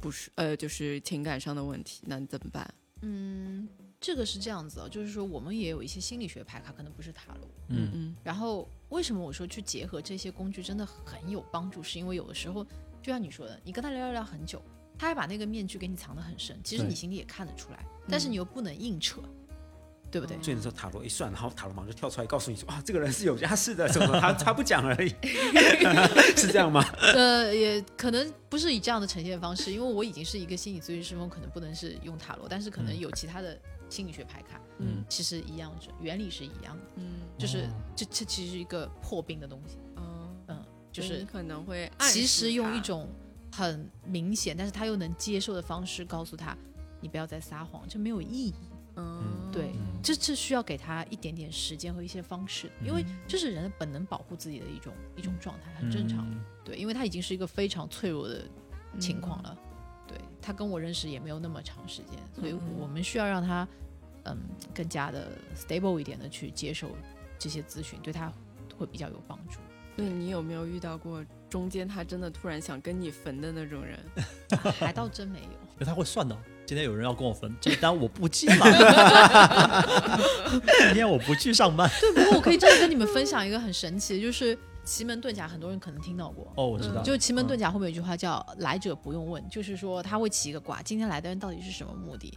不是呃，就是情感上的问题，那你怎么办？嗯，这个是这样子啊，就是说我们也有一些心理学牌卡，可能不是塔罗。嗯嗯然后为什么我说去结合这些工具真的很有帮助？是因为有的时候，就像你说的，你跟他聊聊聊很久，他还把那个面具给你藏得很深，其实你心里也看得出来，但是你又不能硬扯，对不对？所以那时候塔罗一算，然后塔罗马上就跳出来告诉你说啊，这个人是有家室的，什么他他不讲而已，是这样吗？呃，也可能不是以这样的呈现方式，因为我已经是一个心理咨询师，我可能不能是用塔罗，但是可能嗯有其他的心理学排卡，嗯。其实一样是原理是一样的，嗯。就是哦。这这其实是一个破冰的东西，嗯，嗯，就是你可能会暗其实用一种很明显，但是他又能接受的方式告诉他，你不要再撒谎，这没有意义。嗯。对嗯。这这需要给他一点点时间和一些方式，因为这是人的本能保护自己的一种一种状态，很正常。嗯。对，因为他已经是一个非常脆弱的情况了。对他跟我认识也没有那么长时间，所以我们需要让他嗯更加的 stable 一点的去接受这些咨询，对他会比较有帮助。那你有没有遇到过中间他真的突然想跟你分的那种人？还倒真没有。因为他会算的。今天有人要跟我分，这单我不记了。今天我不去上班。对，不过我可以真的跟你们分享一个很神奇的，就是奇门遁甲，很多人可能听到过。哦，我知道，就奇门遁嗯甲后面有一句话叫“来者不用问”，就是说他会起一个卦，今天来的人到底是什么目的？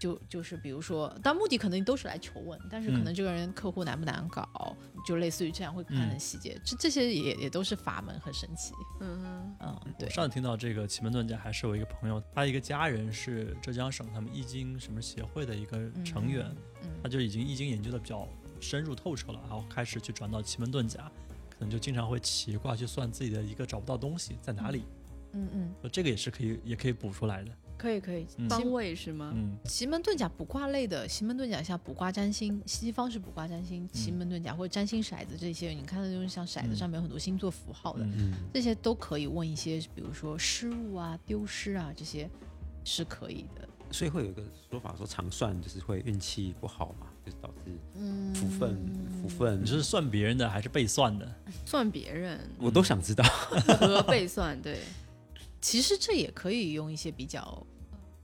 就就是比如说，但目的可能都是来求问，但是可能这个人客户难不难搞，就类似于这样会看很细节，这这些也也都是法门，很神奇。嗯嗯，对，上次听到这个奇门遁甲，还是我一个朋友，他一个家人是浙江省他们易经什么协会的一个成员，嗯他就已经易经研究的比较深入透彻了，然后开始去转到奇门遁甲，可能就经常会起卦去算自己的一个找不到东西在哪里，嗯嗯，呃这个也是可以也可以补出来的。可以可以。嗯方位是吗？嗯奇门遁甲卜卦类的，奇门遁甲像卜卦占星，西方是卜卦占星，奇门遁甲或者占星骰子这些，你看的就是像骰子嗯上面有很多星座符号的，嗯嗯，这些都可以问一些，比如说失误啊、丢失啊这些是可以的。所以会有一个说法说长算就是会运气不好嘛，就是导致嗯福分福分你，是算别人的还是被算的？算别人我都想知道。和被算，对，其实这也可以用一些比较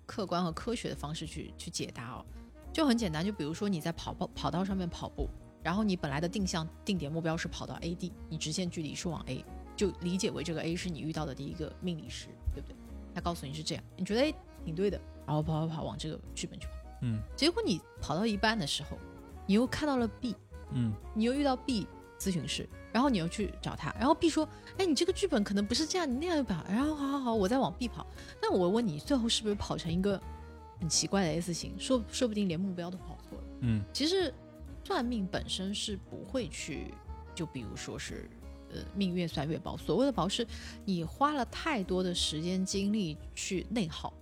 客观和科学的方式去去解答哦。就很简单，就比如说你在跑跑跑道上面跑步，然后你本来的定向定点目标是跑到 A 地，你直线距离是往 A，就理解为这个 A 是你遇到的第一个命理师，对不对？他告诉你是这样，你觉得哎挺对的，然后跑跑跑往这个剧本去跑，嗯结果你跑到一半的时候，你又看到了 B，嗯你又遇到 B 咨询师，然后你又去找他，然后 B 说：“哎，你这个剧本可能不是这样，你那样跑。”然后好好好，我再往 B 跑。那我问你，最后是不是跑成一个很奇怪的 S 型？说说不定连目标都跑错了。嗯其实算命本身是不会去，就比如说是呃命越算越薄。所谓的薄是，你花了太多的时间精力去内耗，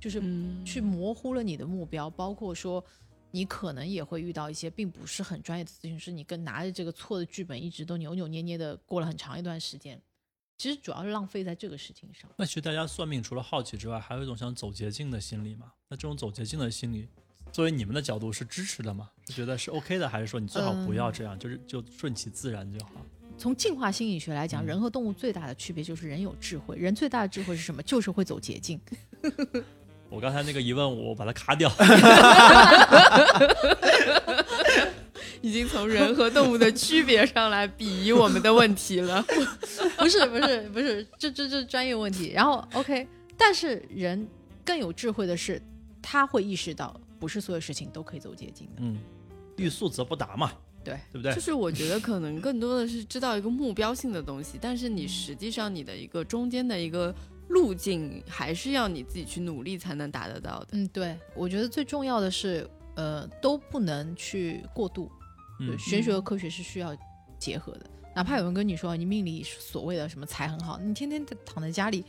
就是嗯去模糊了你的目标，包括说你可能也会遇到一些并不是很专业的咨询师，你跟拿着这个错的剧本一直都扭扭捏捏的过了很长一段时间，其实主要是浪费在这个事情上。那其实大家算命除了好奇之外，还有一种想走捷径的心理嘛？那这种走捷径的心理，作为你们的角度是支持的吗？是觉得是 OK 的，还是说你最好不要这样，就是就顺其自然就好？从进化心理学来讲，嗯人和动物最大的区别就是人有智慧，人最大的智慧是什么？就是会走捷径。我刚才那个疑问，我把它卡掉。已经从人和动物的区别上来鄙夷我们的问题了。不是不是不是，这这这专业问题。然后 OK，但是人更有智慧的是，他会意识到不是所有事情都可以走捷径的。嗯，欲速则不达嘛，对，对不对就？是我觉得可能更多的是知道一个目标性的东西，但是你实际上你的一个中间的一个路径，还是要你自己去努力才能达得到的。嗯，对，我觉得最重要的是，呃，都不能去过度。对，嗯玄学和科学是需要结合的。哪怕有人跟你说你命里所谓的什么财很好，你天天躺在家里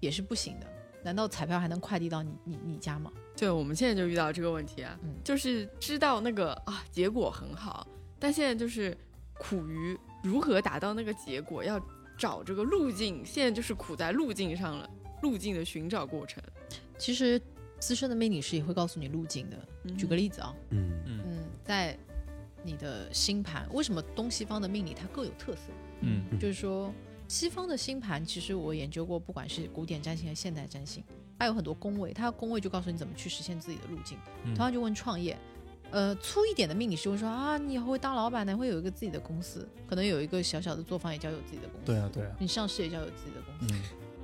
也是不行的。难道彩票还能快递到你你你家吗？对我们现在就遇到这个问题啊，嗯就是知道那个啊结果很好，但现在就是苦于如何达到那个结果，要找这个路径，现在就是苦在路径上了，路径的寻找过程。其实资深的命理师也会告诉你路径的。举个例子啊，嗯嗯嗯，在你的星盘，为什么东西方的命理它各有特色？嗯就是说，西方的星盘，其实我研究过，不管是古典占星还是现代占星，它有很多宫位，它宫位就告诉你怎么去实现自己的路径。嗯同样就问创业，呃，粗一点的命理师会说啊，你以后会当老板的，会有一个自己的公司，可能有一个小小的作坊也叫有自己的公司，对啊对啊，你上市也叫有自己的公司，嗯。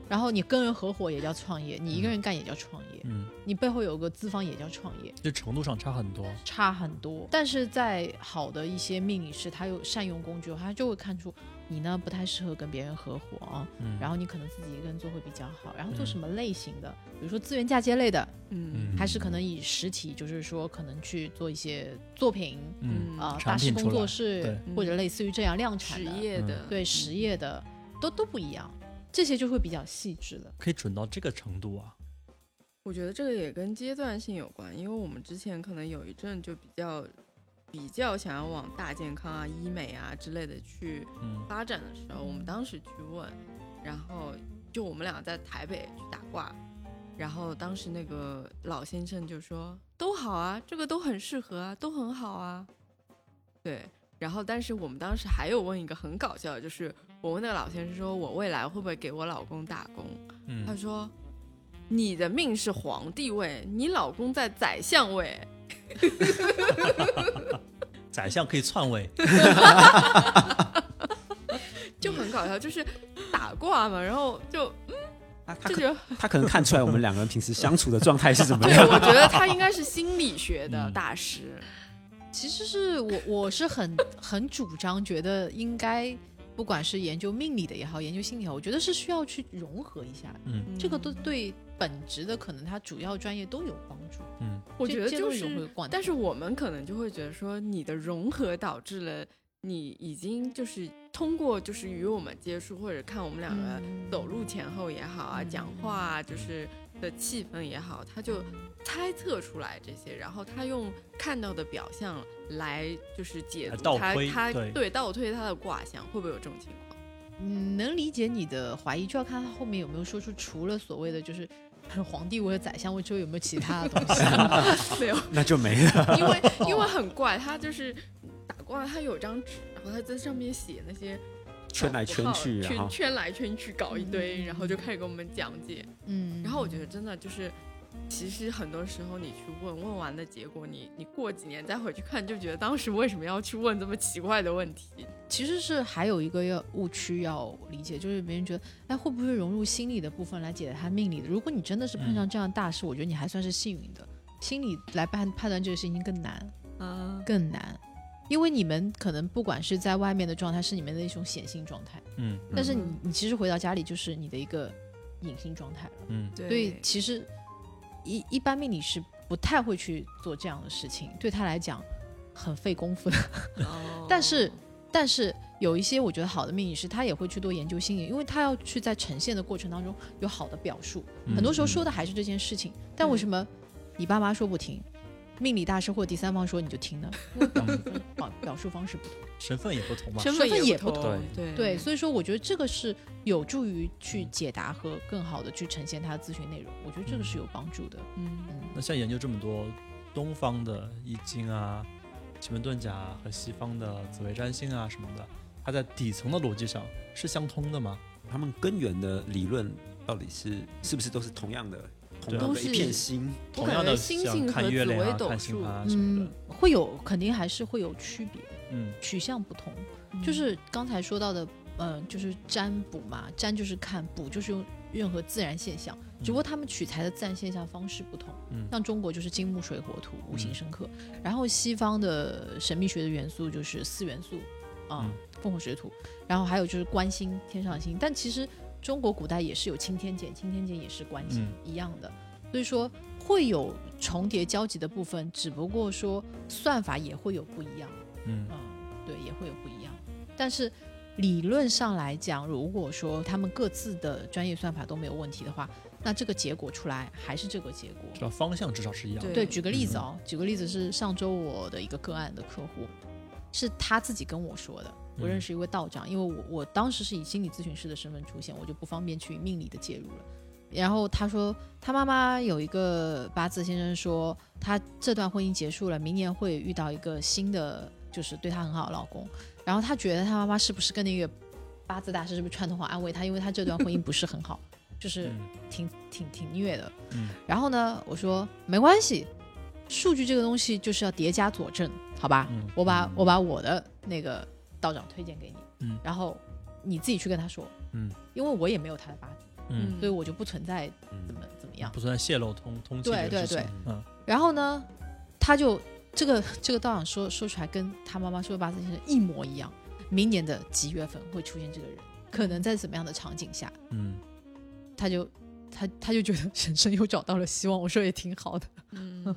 然后你跟人合伙也叫创业，你一个人干也叫创业，嗯，你背后有个资方也叫创业。这程度上差很多。差很多。但是在好的一些命理师，他又善用工具，他就会看出你呢不太适合跟别人合伙啊，嗯，然后你可能自己一个人做会比较好。然后做嗯什么类型的，比如说资源嫁接类的，嗯还是可能以实体，就是说可能去做一些作品嗯啊、产大师工作室或者类似于这样量产实，业的，对实业的都都不一样，这些就会比较细致了。可以准到这个程度啊。我觉得这个也跟阶段性有关，因为我们之前可能有一阵就比较比较想要往大健康啊、医美啊之类的去嗯发展的时候，我们当时去问，然后就我们俩在台北去打卦，然后当时那个老先生就说都好啊，这个都很适合啊，都很好啊，对。然后，但是我们当时还有问一个很搞笑的，就是我问那个老先生说，我未来会不会给我老公打工？他嗯，说：“你的命是皇帝位，你老公在宰相位。宰相可以篡位。就很搞笑，就是打卦嘛，然后就他他可他可能看出来我们两个人平时相处的状态是怎么 对，样。我觉得他应该是心理学的嗯大师。其实是我我是很很主张，觉得应该不管是研究命理的也好，研究心理也好，我觉得是需要去融合一下。嗯。这个都对本职的可能他主要专业都有帮助。嗯。我觉得就是，但是我们可能就会觉得说，你的融合导致了你已经就是通过就是与我们接触或者看我们两个嗯。走路前后也好啊，嗯。讲话啊，就是的气氛也好，他就猜测出来这些，然后他用看到的表象来就是解读他他对倒推他的卦象，会不会有这种情况？嗯，能理解你的怀疑，就要看他后面有没有说出除了所谓的就是皇帝或者宰相，我之后有没有其他的东西？没有，那就没了。因为因为哦很怪，他就是打卦，他有张纸，然后他在上面写那些圈来圈去，圈圈来圈去搞一堆，然后就开始给我们讲解。嗯，然后我觉得真的就是，其实很多时候你去问问完的结果，你你过几年再回去看，就觉得当时为什么要去问这么奇怪的问题？其实是还有一个要误区要理解，就是别人觉得，哎，会不会融入心理的部分来解答他命理的？如果你真的是碰上这样大事，我觉得你还算是幸运的。心理来判判断这个事情更难，啊，更难，因为你们可能不管是在外面的状态，是你们的一种显性状态，嗯但是你嗯你其实回到家里就是你的一个隐性状态了。嗯对，所以其实一一般命理师不太会去做这样的事情，对他来讲很费功夫的。哦但是但是有一些我觉得好的命理师，他也会去多研究心理，因为他要去在呈现的过程当中有好的表述，嗯很多时候说的还是这件事情，但为什么你爸妈说不听？命理大师或第三方说你就听呢？表述方表表述方式不同。身份也不同嘛。身身份也不不同对对，所以说我觉得这个是有助于去解答和更好的去呈现他的咨询内容，我觉得这个是有帮助的。嗯，那像研究这么多东方的易经啊、奇门遁甲啊和西方的紫微占星啊什么的，它在底层的逻辑上是相通的吗？他们根源的理论到底是是不是都是同样的，同样都的一片心？同样的我感觉星像星和看月亮啊、紫微斗看星数盘啊什么嗯，，会有肯定还是会有区别，嗯取向不同。嗯就是刚才说到的，嗯、就是占卜嘛，占就是看，卜就是用任何自然现象，只不过他们取材的自然现象方式不同。嗯像中国就是金木水火土五行嗯生克，然后西方的神秘学的元素就是四元素啊嗯，风火水土，然后还有就是观星天上星，但其实中国古代也是有青天剑，青天剑也是关系、嗯一样的，所以说会有重叠交集的部分，只不过说算法也会有不一样。嗯嗯，对，也会有不一样。但是理论上来讲，如果说他们各自的专业算法都没有问题的话，那这个结果出来还是这个结果。至少方向至少是一样的。对，举个例子哦，举个例子是上周我的一个个案的客户，是他自己跟我说的。我认识一位道长，因为我我当时是以心理咨询师的身份出现，我就不方便去命理的介入了。然后他说，他妈妈有一个八字先生说，他这段婚姻结束了，明年会遇到一个新的，就是对他很好的老公。然后他觉得他妈妈是不是跟那个八字大师是不是串通好安慰他，因为他这段婚姻不是很好，就是嗯挺挺挺虐的。嗯然后呢，我说没关系，数据这个东西就是要叠加佐证，好吧？嗯我把我把我的那个道长推荐给你，嗯。然后你自己去跟他说，嗯。因为我也没有他的八字，嗯，所以我就不存在怎么嗯，怎么样。不存在泄露通通气对对情嗯。然后呢，他就这个这个道长说说出来跟他妈妈说的八字先生一模一样，明年的几月份会出现这个人，可能在怎么样的场景下，嗯。他就他他就觉得人生又找到了希望。我说也挺好的，嗯，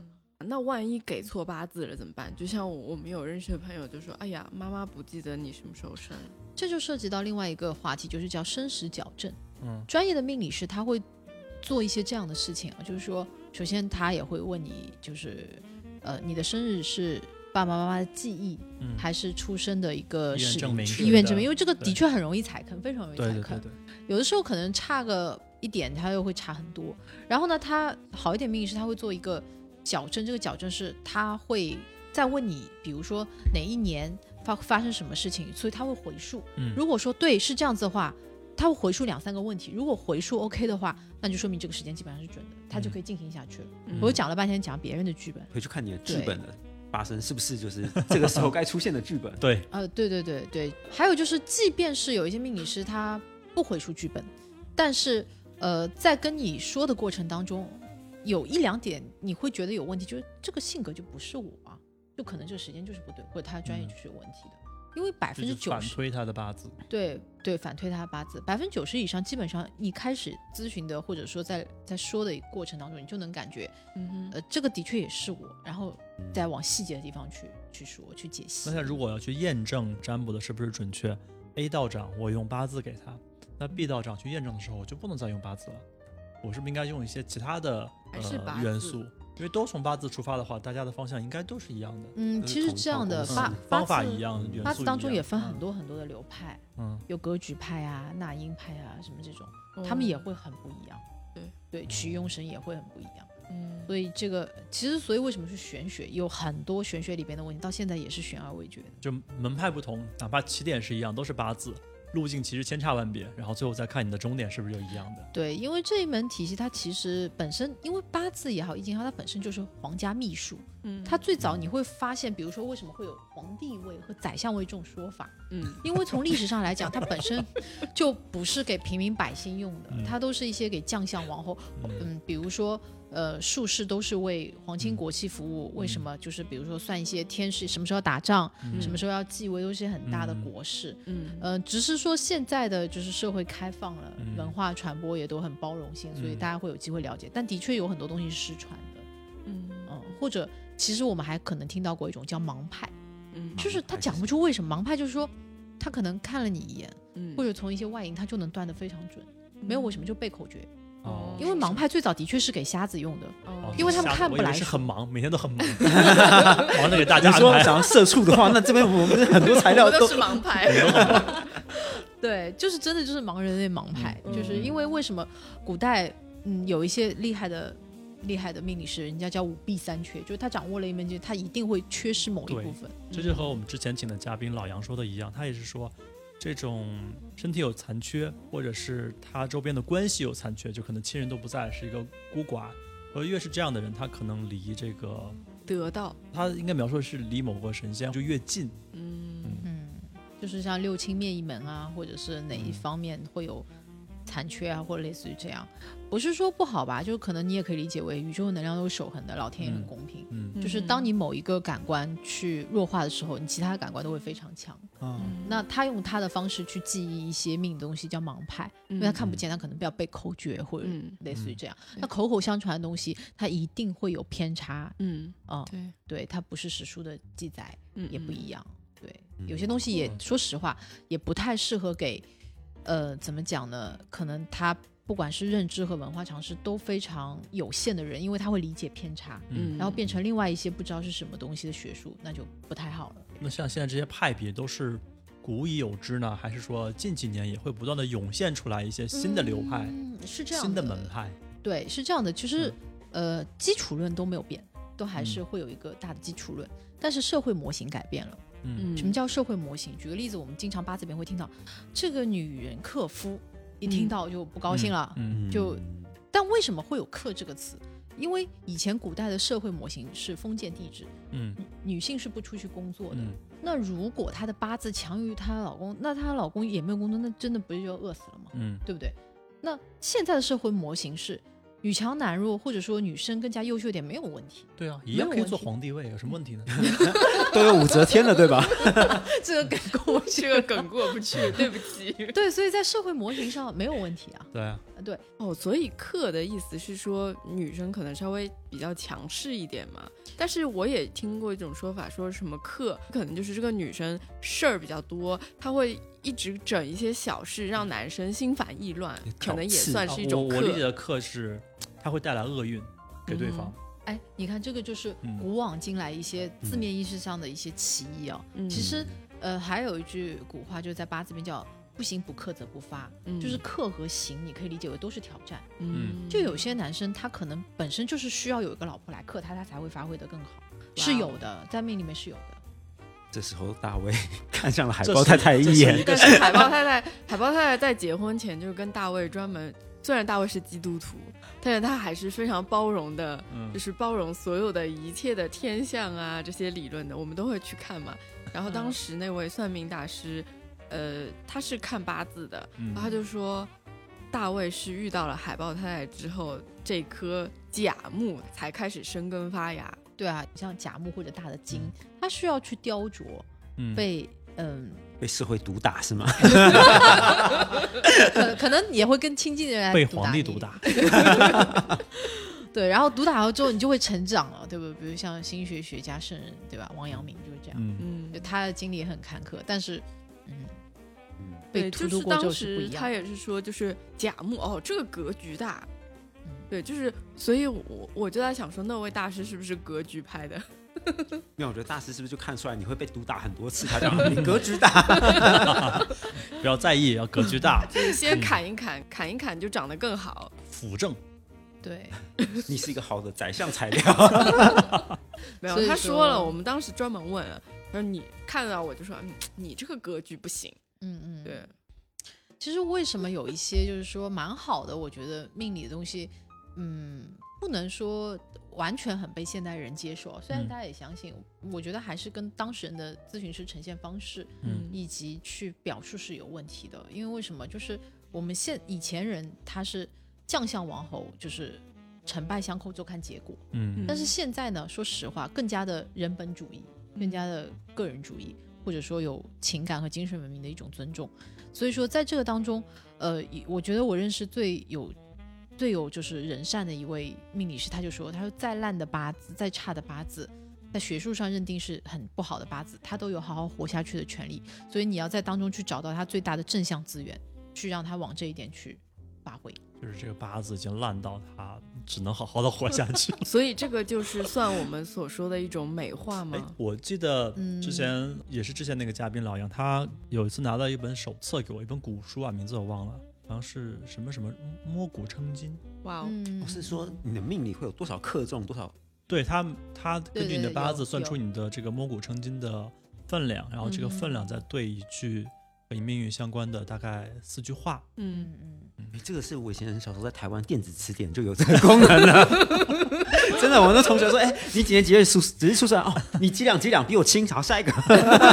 那万一给错八字了怎么办？就像我们有认识的朋友就说：“哎呀，妈妈不记得你什么时候生。这就涉及到另外一个话题，就是叫生时矫正。嗯专业的命理师他会做一些这样的事情啊，就是说，首先他也会问你，就是呃，你的生日是爸爸妈妈的记忆，嗯，还是出生的一个医院是证明医院证明？因为这个的确很容易踩坑，非常容易踩坑。对对对对，有的时候可能差个一点，他又会差很多。然后呢，他好一点命理师他会做一个矫正，这个矫正是他会再问你，比如说哪一年发发生什么事情，所以他会回溯。嗯如果说对是这样子的话，他会回溯两三个问题。如果回溯 OK 的话，那就说明这个时间基本上是准的，他就可以进行下去了。嗯我讲了半天讲别人的剧本，回去看你的剧本的发生是不是就是这个时候该出现的剧本？对，呃，对对对对，还有就是，即便是有一些命理师他不回溯剧本，但是呃，在跟你说的过程当中，有一两点你会觉得有问题，就是这个性格就不是我啊，就可能这个时间就是不对，或者他的专业嗯就是有问题的。因为百分之九十，反推他的八字。对对，反推他的八字，百分之九十以上，基本上你开始咨询的，或者说在在说的过程当中，你就能感觉，”嗯哼，呃，这个的确也是我，然后嗯再往细节的地方去去说，去解析。那他如果要去验证占卜的是不是准确，A 道长我用八字给他，那 B 道长去验证的时候，我就不能再用八字了，我是不是应该用一些其他的还是八字呃元素？因为都从八字出发的话，大家的方向应该都是一样的，嗯，其实这样的八方法字一样，八字当中也分很，多很多的流派，嗯有格局派啊、纳音派啊什么这种，哦他们也会很不一样。对，取用神也会很不一样。嗯所以这个其实，所以为什么是玄学？有很多玄学里边的问题，到现在也是悬而未决的。就门派不同，哪怕起点是一样，都是八字，路径其实千差万别，然后最后再看你的终点是不是就一样的。对，因为这一门体系它其实本身，因为八字也好，易经也好，它本身就是皇家秘术。嗯它最早你会发现，比如说为什么会有皇帝位和宰相位这种说法？嗯因为从历史上来讲，它本身就不是给平民百姓用的，嗯它都是一些给将相王侯，嗯，比如说。呃，术士都是为皇亲国戚服务。为什么？就是比如说算一些天时，什么时候要打仗，什么时候要继位，都是很大的国事。嗯呃，只是说现在的就是社会开放了，嗯文化传播也都很包容性，所以嗯大家会有机会了解。但的确有很多东西是失传的，嗯嗯，或者其实我们还可能听到过一种叫盲派，嗯就是他讲不出为什么。盲派就是说他可能看了你一眼，嗯或者从一些外因他就能断得非常准，没有为什么就背口诀。哦因为盲派最早的确是给瞎子用的，哦因为他们看不来是很忙，每天都很忙，忙着给大家安排。说想要社畜的话，那这边我们很多材料都都是盲派。对，就是真的就是盲人类盲派，嗯就是因为为什么古代嗯有一些厉害的厉害的命理师，人家叫五弊三缺，就是他掌握了一门就，他一定会缺失某一部分。这就和我们之前请的嘉宾老杨说的一样，他也是说，这种身体有残缺，或者是他周边的关系有残缺，就可能亲人都不在，是一个孤寡。而越是这样的人，他可能离这个，得到，他应该描述的是离某个神仙就越近。嗯嗯，就是像六亲灭一门啊，或者是哪一嗯方面会有残缺啊，或者类似于这样，不是说不好吧？就是可能你也可以理解为宇宙的能量都是守恒的，老天也很嗯公平。嗯就是当你某一个感官去弱化的时候，你其他的感官都会非常强。啊，那他用他的方式去记忆一些命的东西叫盲派，因为他看不见，他可能不要背口诀或者嗯类似于这样。对那口口相传的东西，它一定会有偏差嗯啊、对对，它不是史书的记载，嗯也不嗯一样。对，有些东西也说实话也不太适合给，呃，怎么讲呢？可能他不管是认知和文化常识都非常有限的人，因为他会理解偏差，嗯然后变成另外一些不知道是什么东西的学术，那就不太好了。那像现在这些派别都是古已有之呢，还是说近几年也会不断的涌现出来一些新的流派、嗯，是这样新的门派？对，是这样的，其实、呃，基础论都没有变，都还是会有一个大的基础论，但是社会模型改变了。嗯什么叫社会模型？举个例子，我们经常八字里面会听到这个女人克夫，一听到就不高兴了。嗯就但为什么会有“克”这个词？因为以前古代的社会模型是封建帝制，嗯女性是不出去工作的。嗯那如果她的八字强于她老公，那她老公也没有工作，那真的不是就要饿死了吗？嗯对不对？那现在的社会模型是女强男弱，或者说女生更加优秀一点没有问题。对啊，一样可以做皇帝位，有什么问题呢？都有武则天了，对吧？这个梗过不这个梗过不去，对不起。对，所以在社会模型上没有问题啊。对啊，对，哦，所以克的意思是说女生可能稍微比较强势一点嘛。但是我也听过一种说法，说什么克可能就是这个女生事儿比较多，她会一直整一些小事，让男生心烦意乱，可能也算啊是一种克。我我理解的克是，它会带来厄运给对方。哎，你看这个就是嗯古往今来一些字面意思上的一些歧义啊。嗯其实，呃，还有一句古话，就是在八字里面叫“不行不克则不发”，嗯就是克和行，你可以理解为都是挑战。嗯，就有些男生他可能本身就是需要有一个老婆来克他，他才会发挥的更好，是有的，在命里面是有的。这时候大卫 看上了海豹太太一眼一，个但是海豹 太太，海豹太太在结婚前就是跟大卫专门，虽然大卫是基督徒，但是他还是非常包容的，嗯就是包容所有的一切的天象啊这些理论的，我们都会去看嘛。然后当嗯时那位算命大师，呃，他是看八字的，嗯然后他就说，大卫是遇到了海豹太太之后，这颗甲木才开始生根发芽。对啊，像甲木或者大的金，它需要去雕琢，嗯被嗯，被社会毒打是吗？可可能也会跟亲近的人来被皇帝毒打。对，然后毒打了之后，你就会成长了，对不对？比如像心理学学家圣人，对吧？王阳明就是这样，嗯他的经历也很坎坷，但是，嗯，嗯被对，荼毒过之就是当后是不一样时他。也是说，就是甲木哦，这个格局大，嗯对，就是，所以我我就在想说，那位大师是不是格局派的？没有，我觉得大师是不是就看出来你会被毒打很多次？他讲 你格局大，不要在意，要格局大，就是先砍一砍，砍一砍就长得更好。辅正。对，你是一个好的宰相材料。没有，他说了，我们当时专门问，他说你看到我就说，嗯，你这个格局不行。嗯嗯，对，其实为什么有一些就是说蛮好的，我觉得命理的东西，嗯，不能说完全很被现代人接受。虽然嗯大家也相信，我觉得还是跟当事人的咨询师呈现方式嗯以及去表述是有问题的。因为为什么？就是我们现以前人他是将相王侯，就是成败相扣，就看结果。嗯但是现在呢，说实话，更加的人本主义，更加的个人主义，或者说有情感和精神文明的一种尊重。所以说，在这个当中，呃，我觉得我认识最有、最有就是人善的一位命理师，他就说，他说再烂的八字，再差的八字。在学术上认定是很不好的八字，他都有好好活下去的权利，所以你要在当中去找到他最大的正向资源，去让他往这一点去发挥。就是这个八字已经烂到他只能好好的活下去。所以这个就是算我们所说的一种美化哎吗？，我记得嗯之前也是之前那个嘉宾老杨，他有一次拿到一本手册给我，一本古书啊，名字我忘了，好像是什么什么摸骨称金。哇我是说你的命里会有多少克重，多少对他，他根据你的八字算出你的这个摸骨称金的分量，然后这个分量再对一句和你命运相关的大概四句话。嗯，嗯嗯，这个是我以前小时候在台湾电子词典就有这个功能了。真的，我那同学说：“哎、你几年几月出几日出生哦？你几两几两比我轻。”好，下一个。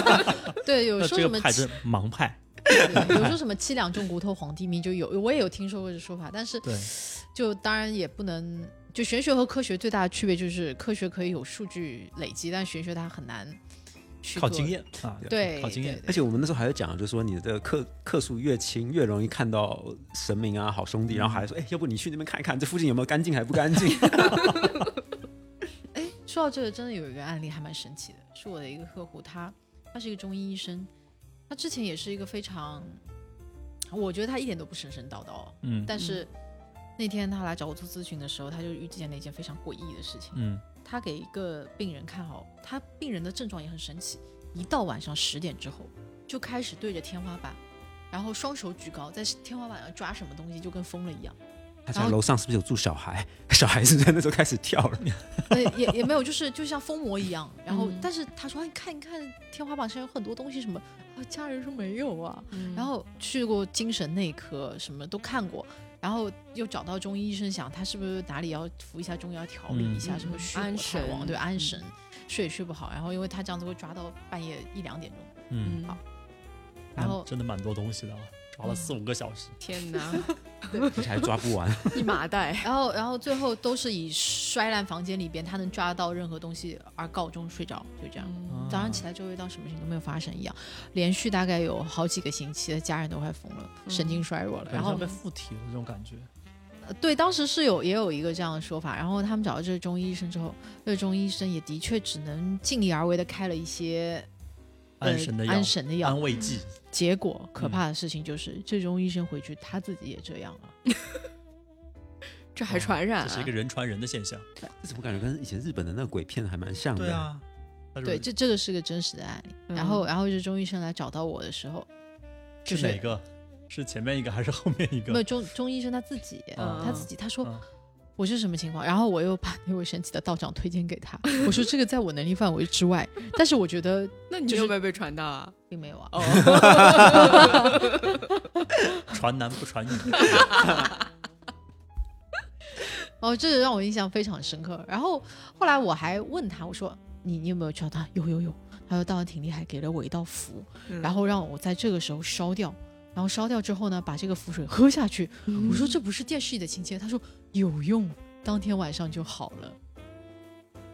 对，有那说什么这个派是盲派，对有说什么七两重骨头皇帝命，就有我也有听说过这说法，但是对，就当然也不能，就玄学和科学最大的区别就是科学可以有数据累积，但玄学它很难去靠经，验啊，对，靠经验。而且我们那时候还有讲，就是说你的这个克克数越轻，越容易看到神明啊、好兄弟，然后还说：“哎、要不你去那边看一看，这附近有没有干净还不干净 哎，说到这个，真的有一个案例还蛮神奇的，是我的一个客户，他他是一个中医医生，他之前也是一个非常，我觉得他一点都不神神叨叨，嗯但是那天他来找我做咨询的时候，他就遇见了一件非常诡异的事情。嗯他给一个病人看好，他病人的症状也很神奇，一到晚上十点之后就开始对着天花板，然后双手举高，在天花板上抓什么东西，就跟疯了一样。？”他想楼上是不是有住小孩？小孩是不是那时候开始跳了？呃，也也没有，就是就像疯魔一样。然后，嗯但是他说：“你看，一看天花板上有很多东西，什么啊？”家人说没有啊。嗯然后去过精神内科，什么都看过，然后又找到中医医生，想他是不是哪里要服一下中药调理一下，嗯什么虚安火太旺，神对安嗯神，睡也睡不好。然后因为他这样子会抓到半夜一两点钟，嗯，好然后真的蛮多东西的啊，抓了四五个小时。天哪，而且还抓不完。一麻袋。然后然后最后都是以摔烂房间里边他能抓到任何东西而告终睡着，就这样。嗯早上起来周围到什么事情都没有发生一样，连续大概有好几个星期，家人都快疯了，神经衰弱了。然后被附体了这种感觉。呃对，当时是有也有一个这样的说法，然后他们找到这个中医医生之后，这个中医医生也的确只能尽力而为的开了一些呃安神的药安神的药安，慰剂，结果可怕的事情就是，最终医生回去他自己也这样了。这还传染、啊这是一个人传人的现象。这怎么感觉跟以前日本的那个鬼片还蛮像的？对，啊，对，这这个是个真实的案例。然嗯后然后这中医生来找到我的时候，就是哪个？是前面一个还是后面一个？没有中中医生他自己，嗯他自己他说。嗯我是什么情况？然后我又把那位神奇的道长推荐给他，我说这个在我能力范围之外，但是我觉得那你就是有没有被传到啊？并没有啊。哦，传男不传女。哦，这个让我印象非常深刻。然后后来我还问他，我说你你有没有找他？有有有。他说道长挺厉害，给了我一道符，嗯然后让我在这个时候烧掉。然后烧掉之后呢，把这个符水喝下去。我说这不是电视里的情节。他说有用，当天晚上就好了。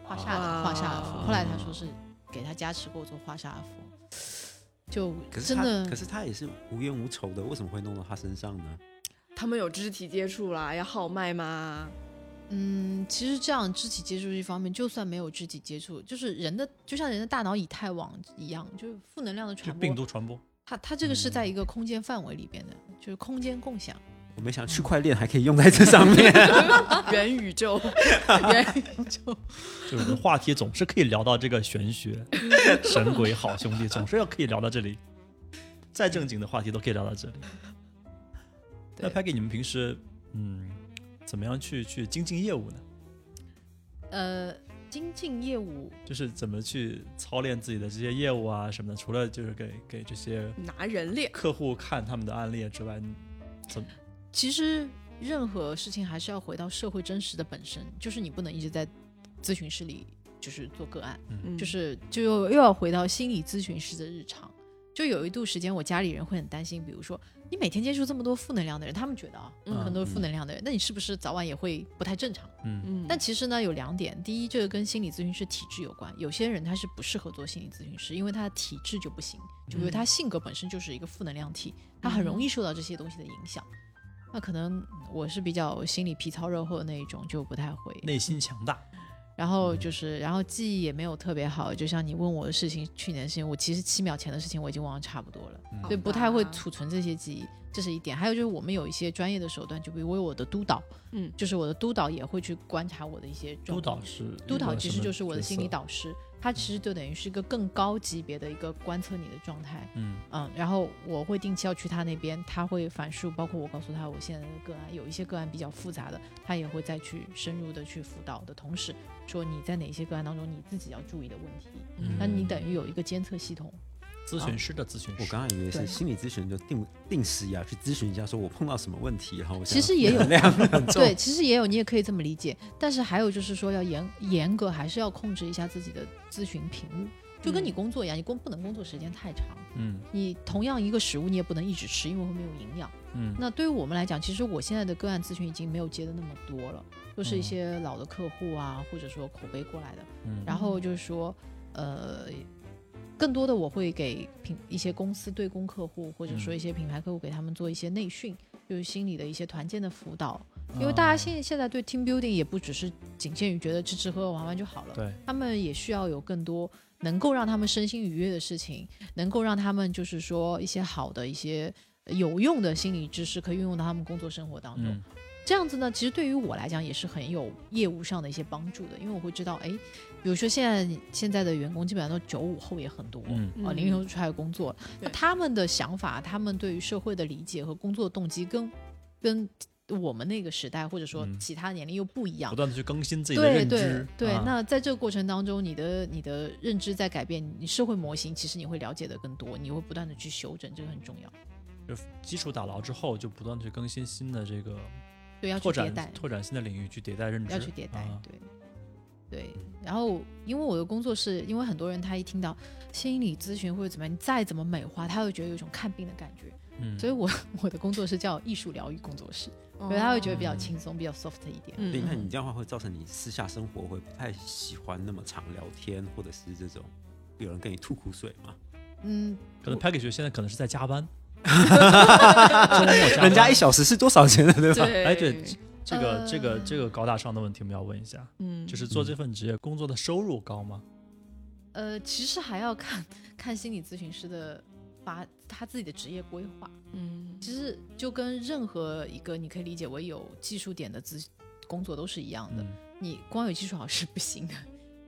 画煞的画煞符，后来他说是给他加持过做画煞符，就可是他，真的可是他也是无冤无仇的，为什么会弄到他身上呢？他们有肢体接触啦，要号脉吗？嗯，其实这样肢体接触是一方面，就算没有肢体接触，就是人的就像人的大脑以太网一样，就是负能量的传播病，毒传播，它它这个是在一个空间范围里边的，就是空间共享。我没想到区块链还可以用在这上面。元宇宙，元宇宙就是话题总是可以聊到这个玄学、神鬼好兄弟，总是要可以聊到这里。再正经的话题都可以聊到这里。那对 Peggy，你们平时嗯怎么样去去精进业务呢？呃，精进业务，就是怎么去操练自己的这些业务啊什么的？除了就是给给这些拿人脸，客户看他们的案例之外，怎么其实任何事情还是要回到社会真实的本身，就是你不能一直在咨询室里就是做个案，嗯就是就又又要回到心理咨询师的日常。就有一度时间，我家里人会很担心，比如说你每天接触这么多负能量的人，他们觉得啊，嗯可能都是负能量的人，那你是不是早晚也会不太正常？嗯嗯，但其实呢，有两点，第一，这个跟心理咨询师体质有关，有些人他是不适合做心理咨询师，因为他的体质就不行，就比如他性格本身就是一个负能量体，他很容易受到这些东西的影响。那可能我是比较心理皮糙肉厚的那一种，就不太会。内心强大？然后就是，然后记忆也没有特别好，就像你问我的事情，去年的事情，我其实七秒前的事情我已经忘得差不多了，嗯所以不太会储存这些记忆，这是一点。还有就是我们有一些专业的手段，就比如我有我的督导，嗯就是我的督导也会去观察我的一些状况。督导是督导其实就是我的心理。导师，他其实就等于是一个更高级别的一个观测你的状态。嗯嗯，然后我会定期要去他那边，他会反述，包括我告诉他我现在的个案，有一些个案比较复杂的，他也会再去深入的去辅导的同时，说你在哪些个案当中你自己要注意的问题，嗯那你等于有一个监测系统。咨询师的咨询师。我刚刚以为是心理咨询，就定定时呀去咨询一下，说我碰到什么问题，然后我其实也有能量很重。对，其实也有，你也可以这么理解。但是还有就是说，要严严格，还是要控制一下自己的咨询频率，就跟你嗯工作一样，你工不能工作时间太长。嗯你同样一个食物，你也不能一直吃，因为会没有营养。嗯那对于我们来讲，其实我现在的个案咨询已经没有接的那么多了，都是一些老的客户啊，或者说口碑过来的。嗯然后就是说，呃，更多的我会给品一些公司对公客户，或者说一些品牌客户，给他们做一些内训，就是心理的一些团建的辅导。因为大家现现在对 team building 也不只是仅限于觉得吃吃喝喝玩玩就好了，对他们也需要有更多能够让他们身心愉悦的事情，能够让他们就是说一些好的一些有用的心理知识可以运用到他们工作生活当中。嗯这样子呢，其实对于我来讲也是很有业务上的一些帮助的，因为我会知道，哎，比如说现在现在的员工基本上都九五后也很多，嗯啊，零零后出来工作，那他们的想法，他们对于社会的理解和工作动机跟跟我们那个时代或者说嗯其他年龄又不一样不。断的去更新自己的对对认知。对，啊那在这个过程当中，你的你的认知在改变，你社会模型其实你会了解的更多，你会不断的去修正，这个很重要。就基础打牢之后，就不断地去更新新的这个对，要去迭代，拓展新的领域，去迭代认知，要去迭代，啊对对。然后，因为我的工作是，因为很多人他一听到心理咨询或者怎么样，你再怎么美化，他会觉得有一种看病的感觉。嗯，所以我我的工作室叫艺术疗愈工作室，所以他会觉得比较轻松，比较 soft 一点。嗯对，那你这样的话会造成你私下生活会不太喜欢那么常聊天，或者是这种有人跟你吐苦水吗？嗯，可能 package 现在可能是在加班 人家一小时是多少钱的，对吧？对，哎对这个呃这个这个高大上的问题，我们要问一下，嗯，就是做这份职业工作的收入高吗？呃，其实还要看 看心理咨询师的发他自己的职业规划。嗯，其实就跟任何一个你可以理解为有技术点的咨工作都是一样的。嗯你光有技术好是不行的，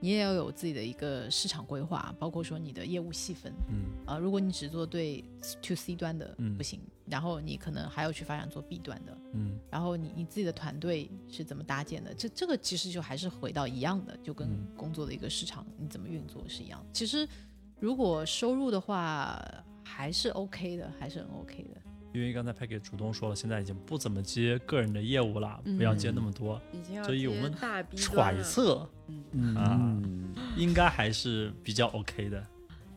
你也要有自己的一个市场规划，包括说你的业务细分。嗯啊、如果你只做对 to C 端的嗯不行，然后你可能还要去发展做 B 端的，嗯然后你你自己的团队是怎么搭建的？这这个其实就还是回到一样的，就跟嗯工作的一个市场你怎么运作是一样。其实如果收入的话还是 OK 的，还是很 OK 的。因为刚才 package 主动说了，现在已经不怎么接个人的业务了，不要接那么多。已经要所以我们揣，测嗯啊应该还是比较 OK 的。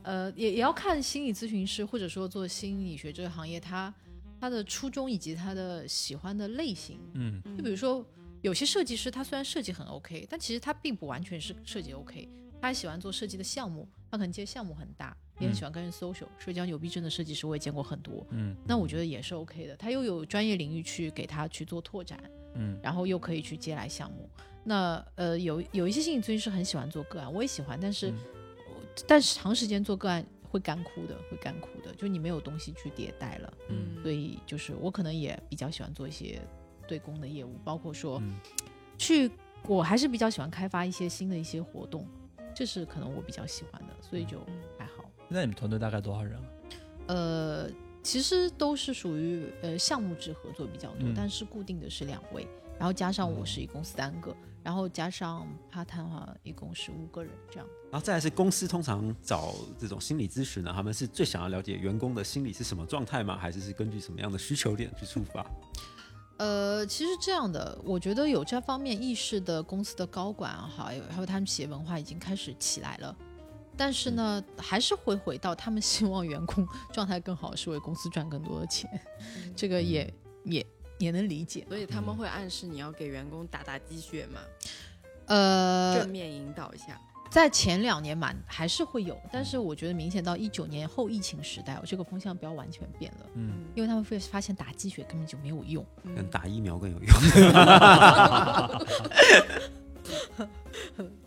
呃，也也要看心理咨询师或者说做心理学这个行业，他他的初衷以及他的喜欢的类型。嗯就比如说，有些设计师他虽然设计很 OK，但其实他并不完全是设计 OK，他还喜欢做设计的项目，他可能接项目很大，也很喜欢跟人 social。社交牛逼症的设计师我也见过很多，嗯那我觉得也是 OK 的。他又有专业领域去给他去做拓展，嗯然后又可以去接来项目。那呃，有有一些心理咨询师很喜欢做个案，我也喜欢，但是、嗯但是长时间做个案会干枯的，会干枯的，就你没有东西去迭代了。嗯所以就是我可能也比较喜欢做一些对公的业务，包括说嗯去，我还是比较喜欢开发一些新的一些活动，这是可能我比较喜欢的，所以就还好。现在你们团队大概多少人了？呃，其实都是属于呃项目制合作比较多，嗯但是固定的是两位。然后加上我是一共三个，然后加上 part time 的话，一共是五个人这样。然后再来是公司通常找这种心理咨询呢，他们是最想要了解员工的心理是什么状态吗？还是是根据什么样的需求点去出发？呃，其实这样的，我觉得有这方面意识的公司的高管啊，还有还有他们企业文化已经开始起来了。但是呢，还是会回到他们希望员工 状态更好，是为公司赚更多的钱，这个也也也能理解。所以他们会暗示你要给员工打打鸡血嘛，呃正，面引导一下。在前两年蛮还是会有，但是我觉得明显到一九年后疫情时代，这个风向标完全变了，嗯，因为他们会发现打鸡血根本就没有用。嗯跟打疫苗更有用。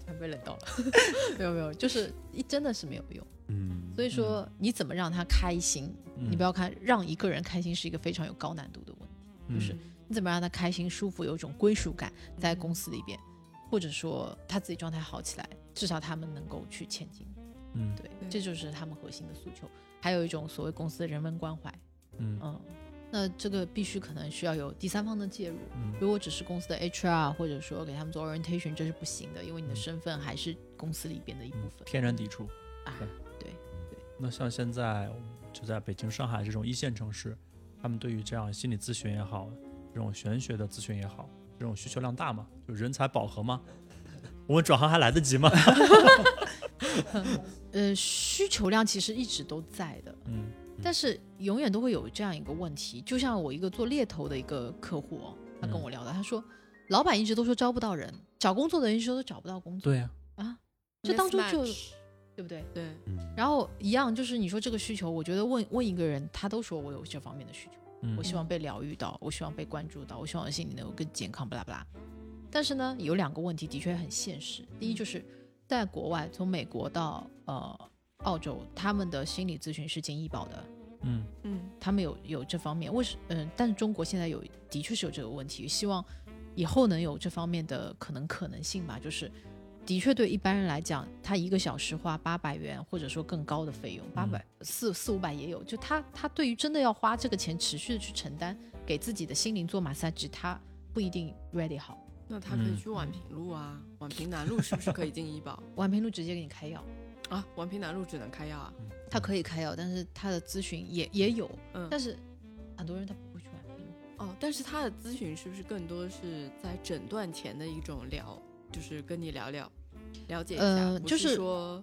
全 被冷到了，没有没有，就是一真的是没有用。嗯，所以说，你怎么让他开心？嗯。你不要看让一个人开心是一个非常有高难度的问题，就是嗯。你怎么让他开心、舒服，有一种归属感在公司里边，或者说他自己状态好起来，至少他们能够去前进。嗯。对，对。这就是他们核心的诉求。还有一种所谓公司的人文关怀，嗯。嗯，那这个必须可能需要有第三方的介入。嗯如果只是公司的 HR 或者说给他们做 orientation，这是不行的，因为你的嗯身份还是公司里边的一部嗯分。天然抵触。啊，对，那像现在就在北京、上海这种一线城市，他们对于这样心理咨询也好，这种玄学的咨询也好，这种需求量大吗？就人才饱和吗？我们转行还来得及吗？呃，需求量其实一直都在的，嗯但是永远都会有这样一个问题，就像我一个做猎头的一个客户哦，他跟嗯我聊的，他说，老板一直都说招不到人，找工作的人一直都找不到工作对呀、啊，这当中就对不对？对，嗯，然后一样就是你说这个需求，我觉得问问一个人，他都说我有这方面的需求，嗯我希望被疗愈到，我希望被关注到，我希望我心里能够更健康，巴拉巴拉。但是呢，有两个问题的确很现实。第一就是在国外，从美国到呃澳洲，他们的心理咨询是进医保的，嗯嗯他们有有这方面。为什嗯、但是中国现在有的确是有这个问题，希望以后能有这方面的可能可能性吧，就是。的确，对一般人来讲，他一个小时花八百元，或者说更高的费用，八百四四五百也有。就他他对于真的要花这个钱持续的去承担，给自己的心灵做马杀鸡，他不一定 ready 好。那他可以嗯去宛平路啊，宛平南路是不是可以进医保宛平路直接给你开药，啊？宛平南路只能开药啊？他可以开药，但是他的咨询也也有，嗯，但是很多人他不会去宛平路。哦，但是他的咨询是不是更多是在诊断前的一种聊，就是跟你聊聊，了解一下，就是是说，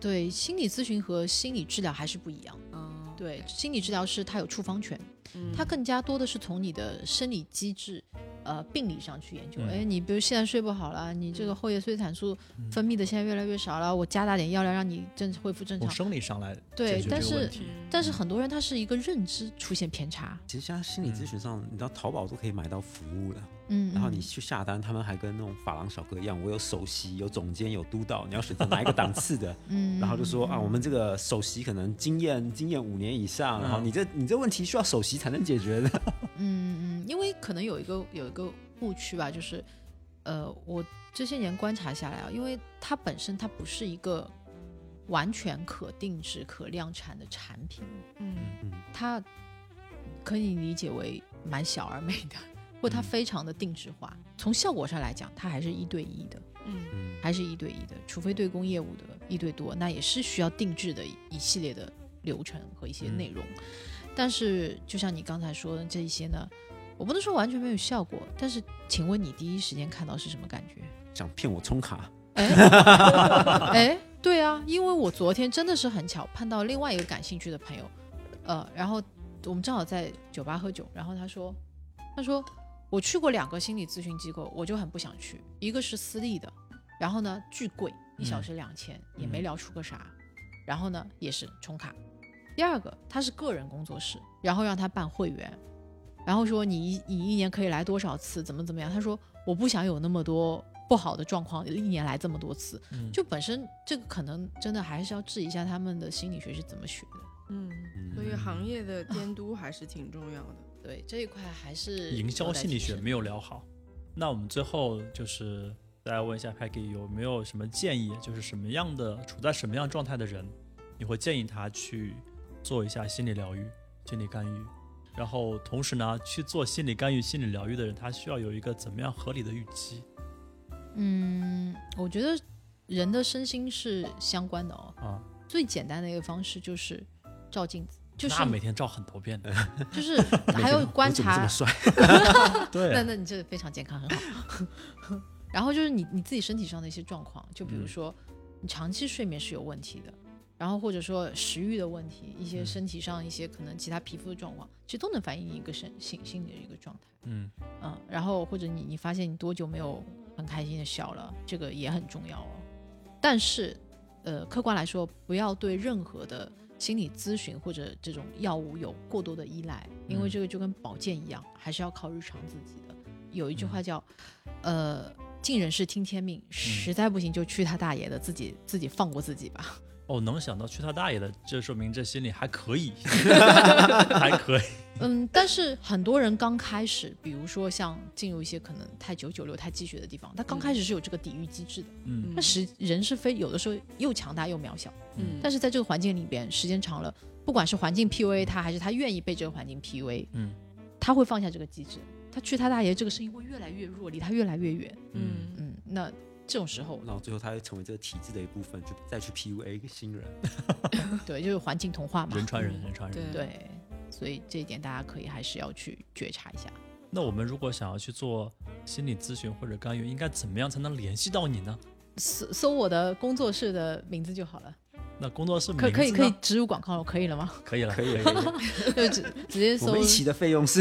对，心理咨询和心理治疗还是不一样。嗯，对，心理治疗师他有处方权，嗯，他更加多的是从你的生理机制。呃，病理上去研究，嗯。哎、你比如现在睡不好了，你这个嗯。后叶催产素嗯。分泌的现在越来越少了，我加大点药量让你正恢复正常。生理上来。对但是但是很多人他是一个认知出现偏差，其实现在心理咨询上，你知道淘宝都可以买到服务了，嗯，然后你。嗯去下单，他们还跟那种发廊小哥一样，我有首席、有总监、有督导，你要选择哪一个档次的，嗯，然后就说啊，嗯我们这个首席可能经验经验五年以上，然后嗯。你这你这问题需要首席才能解决的。嗯嗯，因为可能有一个有一个误区吧，就是，呃，我这些年观察下来啊，因为它本身它不是一个完全可定制、可量产的产品，嗯它可以理解为蛮小而美的，或它嗯非常的定制化。从效果上来讲，它还是一对一的，嗯嗯，还是一对一的，除非对公业务的一对多，那也是需要定制的一系列的流程和一些内容。但是，就像你刚才说的这一些呢，我不能说完全没有效果，但是，请问你第一时间看到是什么感觉？想骗我充卡，哎，哎，对啊，因为我昨天真的是很巧碰到另外一个感兴趣的朋友，呃，然后我们正好在酒吧喝酒，然后他说，他说我去过两个心理咨询机构，我就很不想去，一个是私立的，然后呢巨贵，一小时两千、也没聊出个啥，然后呢也是充卡，第二个他是个人工作室，然后让他办会员，然后说你一你一年可以来多少次，怎么怎么样，他说我不想有那么多。不好的状况，一年来这么多次，嗯就本身这个可能真的还是要质疑一下他们的心理学是怎么学的。嗯，嗯所以行业的监督还是挺重要的。对这一块还是营销心理学没有聊好。那我们最后就是再来问一下 Peggy 有没有什么建议，就是什么样的处在什么样状态的人，你会建议他去做一下心理疗愈、心理干预？然后同时呢，去做心理干预、心理疗愈的人，他需要有一个怎么样合理的预期嗯，我觉得人的身心是相关的哦。啊？最简单的一个方式就是照镜子，就是那每天照很多遍的，就是 还有观察这察么，帅？那 对，那那你这个非常健康，很好。然后就是你你自己身体上的一些状况，就比如嗯说你长期睡眠是有问题的，然后或者说食欲的问题，一些嗯身体上一些可能其他皮肤的状况，其实都能反映一个身心心理的一个状态。嗯嗯，然后或者你你发现你多久没有很开心的笑了，这个也很重要哦。但是，呃，客观来说，不要对任何的心理咨询或者这种药物有过多的依赖，因为嗯这个就跟保健一样，还是要靠日常自己的。有一句话叫，呃，尽人事听天命，实在不行就去他大爷的，自己自己放过自己吧。哦，能想到去他大爷的，这说明这心里还可以，还可以。嗯，但是很多人刚开始，比如说像进入一些可能太九九六、太积雪的地方，他刚开始是有这个抵御机制的。嗯那时人是非有的时候又强大又渺小，嗯，但是在这个环境里边，时间长了，不管是环境 PUA 他，还是他愿意被这个环境 PUA，嗯他会放下这个机制，他去他大爷这个声音会越来越弱，离他越来越远。嗯嗯，那这种时候，然后最后他会成为这个体制的一部分，就再去 PUA 一个新人。对，就是环境同化嘛。人传人，人传人。对对，所以这一点大家可以还是要去觉察一下。那我们如果想要去做心理咨询或者干预，应该怎么样才能联系到你呢？搜搜我的工作室的名字就好了，那工作室可可以可以植入广告了，可以了吗？可以了，可以了，就直直接我搜们一起的费用是，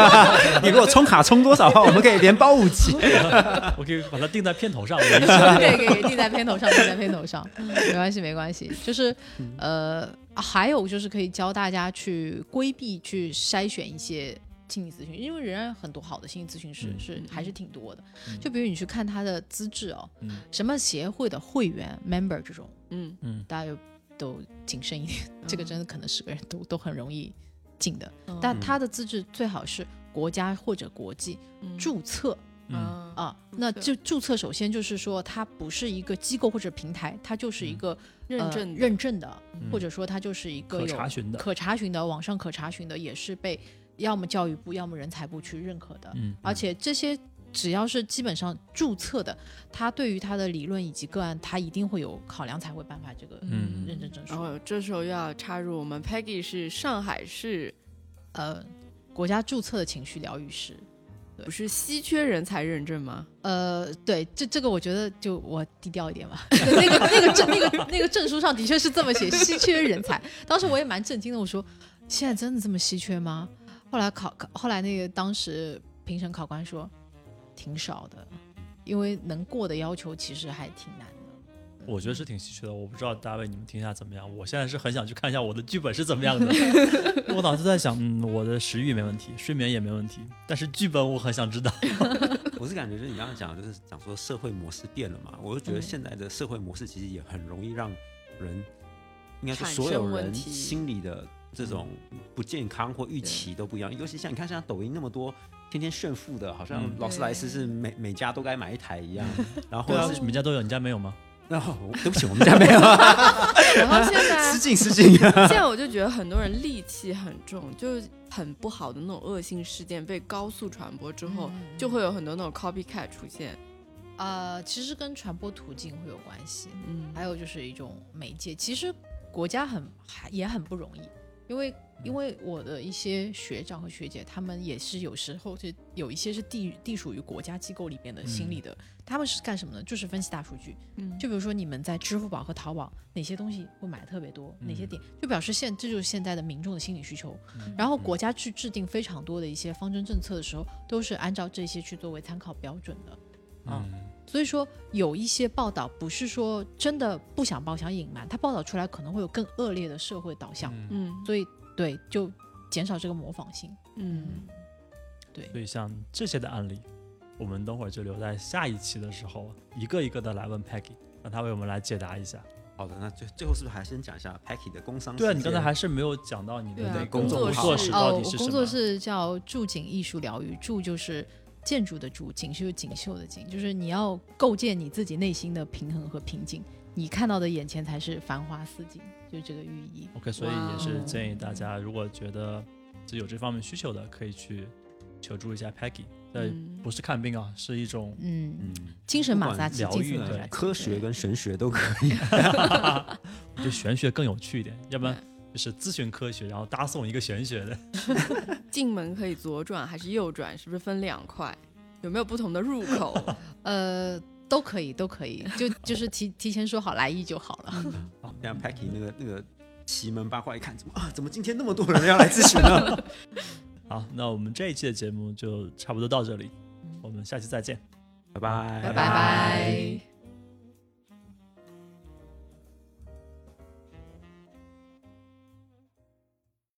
你给我充卡充多少的话，我们可以连包五期。我可以把它定在片头上，我一起对，给定在片头上，定在片头上，没关系，没关系。就是呃，还有就是可以教大家去规避、去筛选一些心理咨询，因为仍然很多好的心理咨询师嗯是还是挺多的。嗯就比如你去看他的资质哦，嗯什么协会的会员 member 这种，嗯嗯大家就都谨慎一点，这个真的可能十个人都都很容易进的。嗯但他的资质最好是国家或者国际注册。嗯啊啊，那就注册首先就是说，它不是一个机构或者平台，它就是一个、呃认证的认证的，嗯或者说它就是一个可查询的可查询的，网上可查询的，也是被要么教育部，要么人才部去认可的。嗯，而且这些只要是基本上注册的，他对于他的理论以及个案，他一定会有考量，才会颁发这个嗯认证证书。然后这时候又要插入，我们 Peggy 是上海市呃，国家注册的情绪疗愈师。不是稀缺人才认证吗？呃，对，这这个我觉得就我低调一点吧。那个那个证那个那个证书上的确是这么写，稀缺人才。当时我也蛮震惊的，我说现在真的这么稀缺吗？后来考考后来那个当时评审考官说挺少的，因为能过的要求其实还挺难的。我觉得是挺稀缺的。我不知道大卫你们听一下怎么样？我现在是很想去看一下我的剧本是怎么样的。我脑子在想，嗯，我的食欲没问题，睡眠也没问题，但是剧本我很想知道。我是感觉就是你刚刚讲的，就是讲说社会模式变了嘛，我就觉得嗯现在的社会模式其实也很容易让人，应该是所有问人题心理的这种不健康或预期都不一样。尤其像你看，像抖音那么多天天炫富的，好像嗯劳斯莱斯是每每家都该买一台一样。然后是你们家都有，你家没有吗？然后对不起，我们家没有，然后现在 失敬失敬。现在我就觉得很多人戾气很重，就是很不好的那种恶性事件被高速传播之后，嗯就会有很多那种 copycat 出现。呃，其实跟传播途径会有关系。嗯，还有就是一种媒介。其实国家很还也很不容易，因为因为我的一些学长和学姐，他们也是有时候是有一些是地地属于国家机构里边的心理的，他们是干什么呢？就是分析大数据。嗯就比如说你们在支付宝和淘宝哪些东西会买的特别多，哪些嗯点就表示现这就是现在的民众的心理需求。嗯然后国家去制定非常多的一些方针政策的时候，都是按照这些去作为参考标准的。啊嗯所以说有一些报道不是说真的不想报、想隐瞒，他报道出来可能会有更恶劣的社会导向，嗯嗯所以对就减少这个模仿性。嗯，对，所以像这些的案例，我们等会儿就留在下一期的时候，一个一个的来问 Peggy，让他为我们来解答一下。好的，那最最后是不是还先讲一下 Peggy 的工商对啊，你刚才还是没有讲到你的对啊那个工作作室到哦，底是什么？我工作室叫筑景艺术疗愈，筑就是建筑的筑，锦绣锦绣的锦，就是你要构建你自己内心的平衡和平静，你看到的眼前才是繁花似锦，就是这个寓意。OK，所以也是建议大家，如果觉得自己有这方面需求的，可以去求助一下 Peggy。对，嗯不是看病啊，是一种嗯，嗯，精神马杀鸡，疗愈对科学跟玄学都可以。我觉得玄学更有趣一点，要不然就是咨询科学，然后搭送一个玄学的。进门可以左转还是右转？是不是分两块？有没有不同的入口？呃，都可以，都可以，就就是提提前说好来意就好了。好，这样 Packy 那个那个奇门八卦一看，怎么啊？怎么今天那么多人要来咨询呢？好，那我们这一期的节目就差不多到这里，我们下期再见。拜拜，拜拜。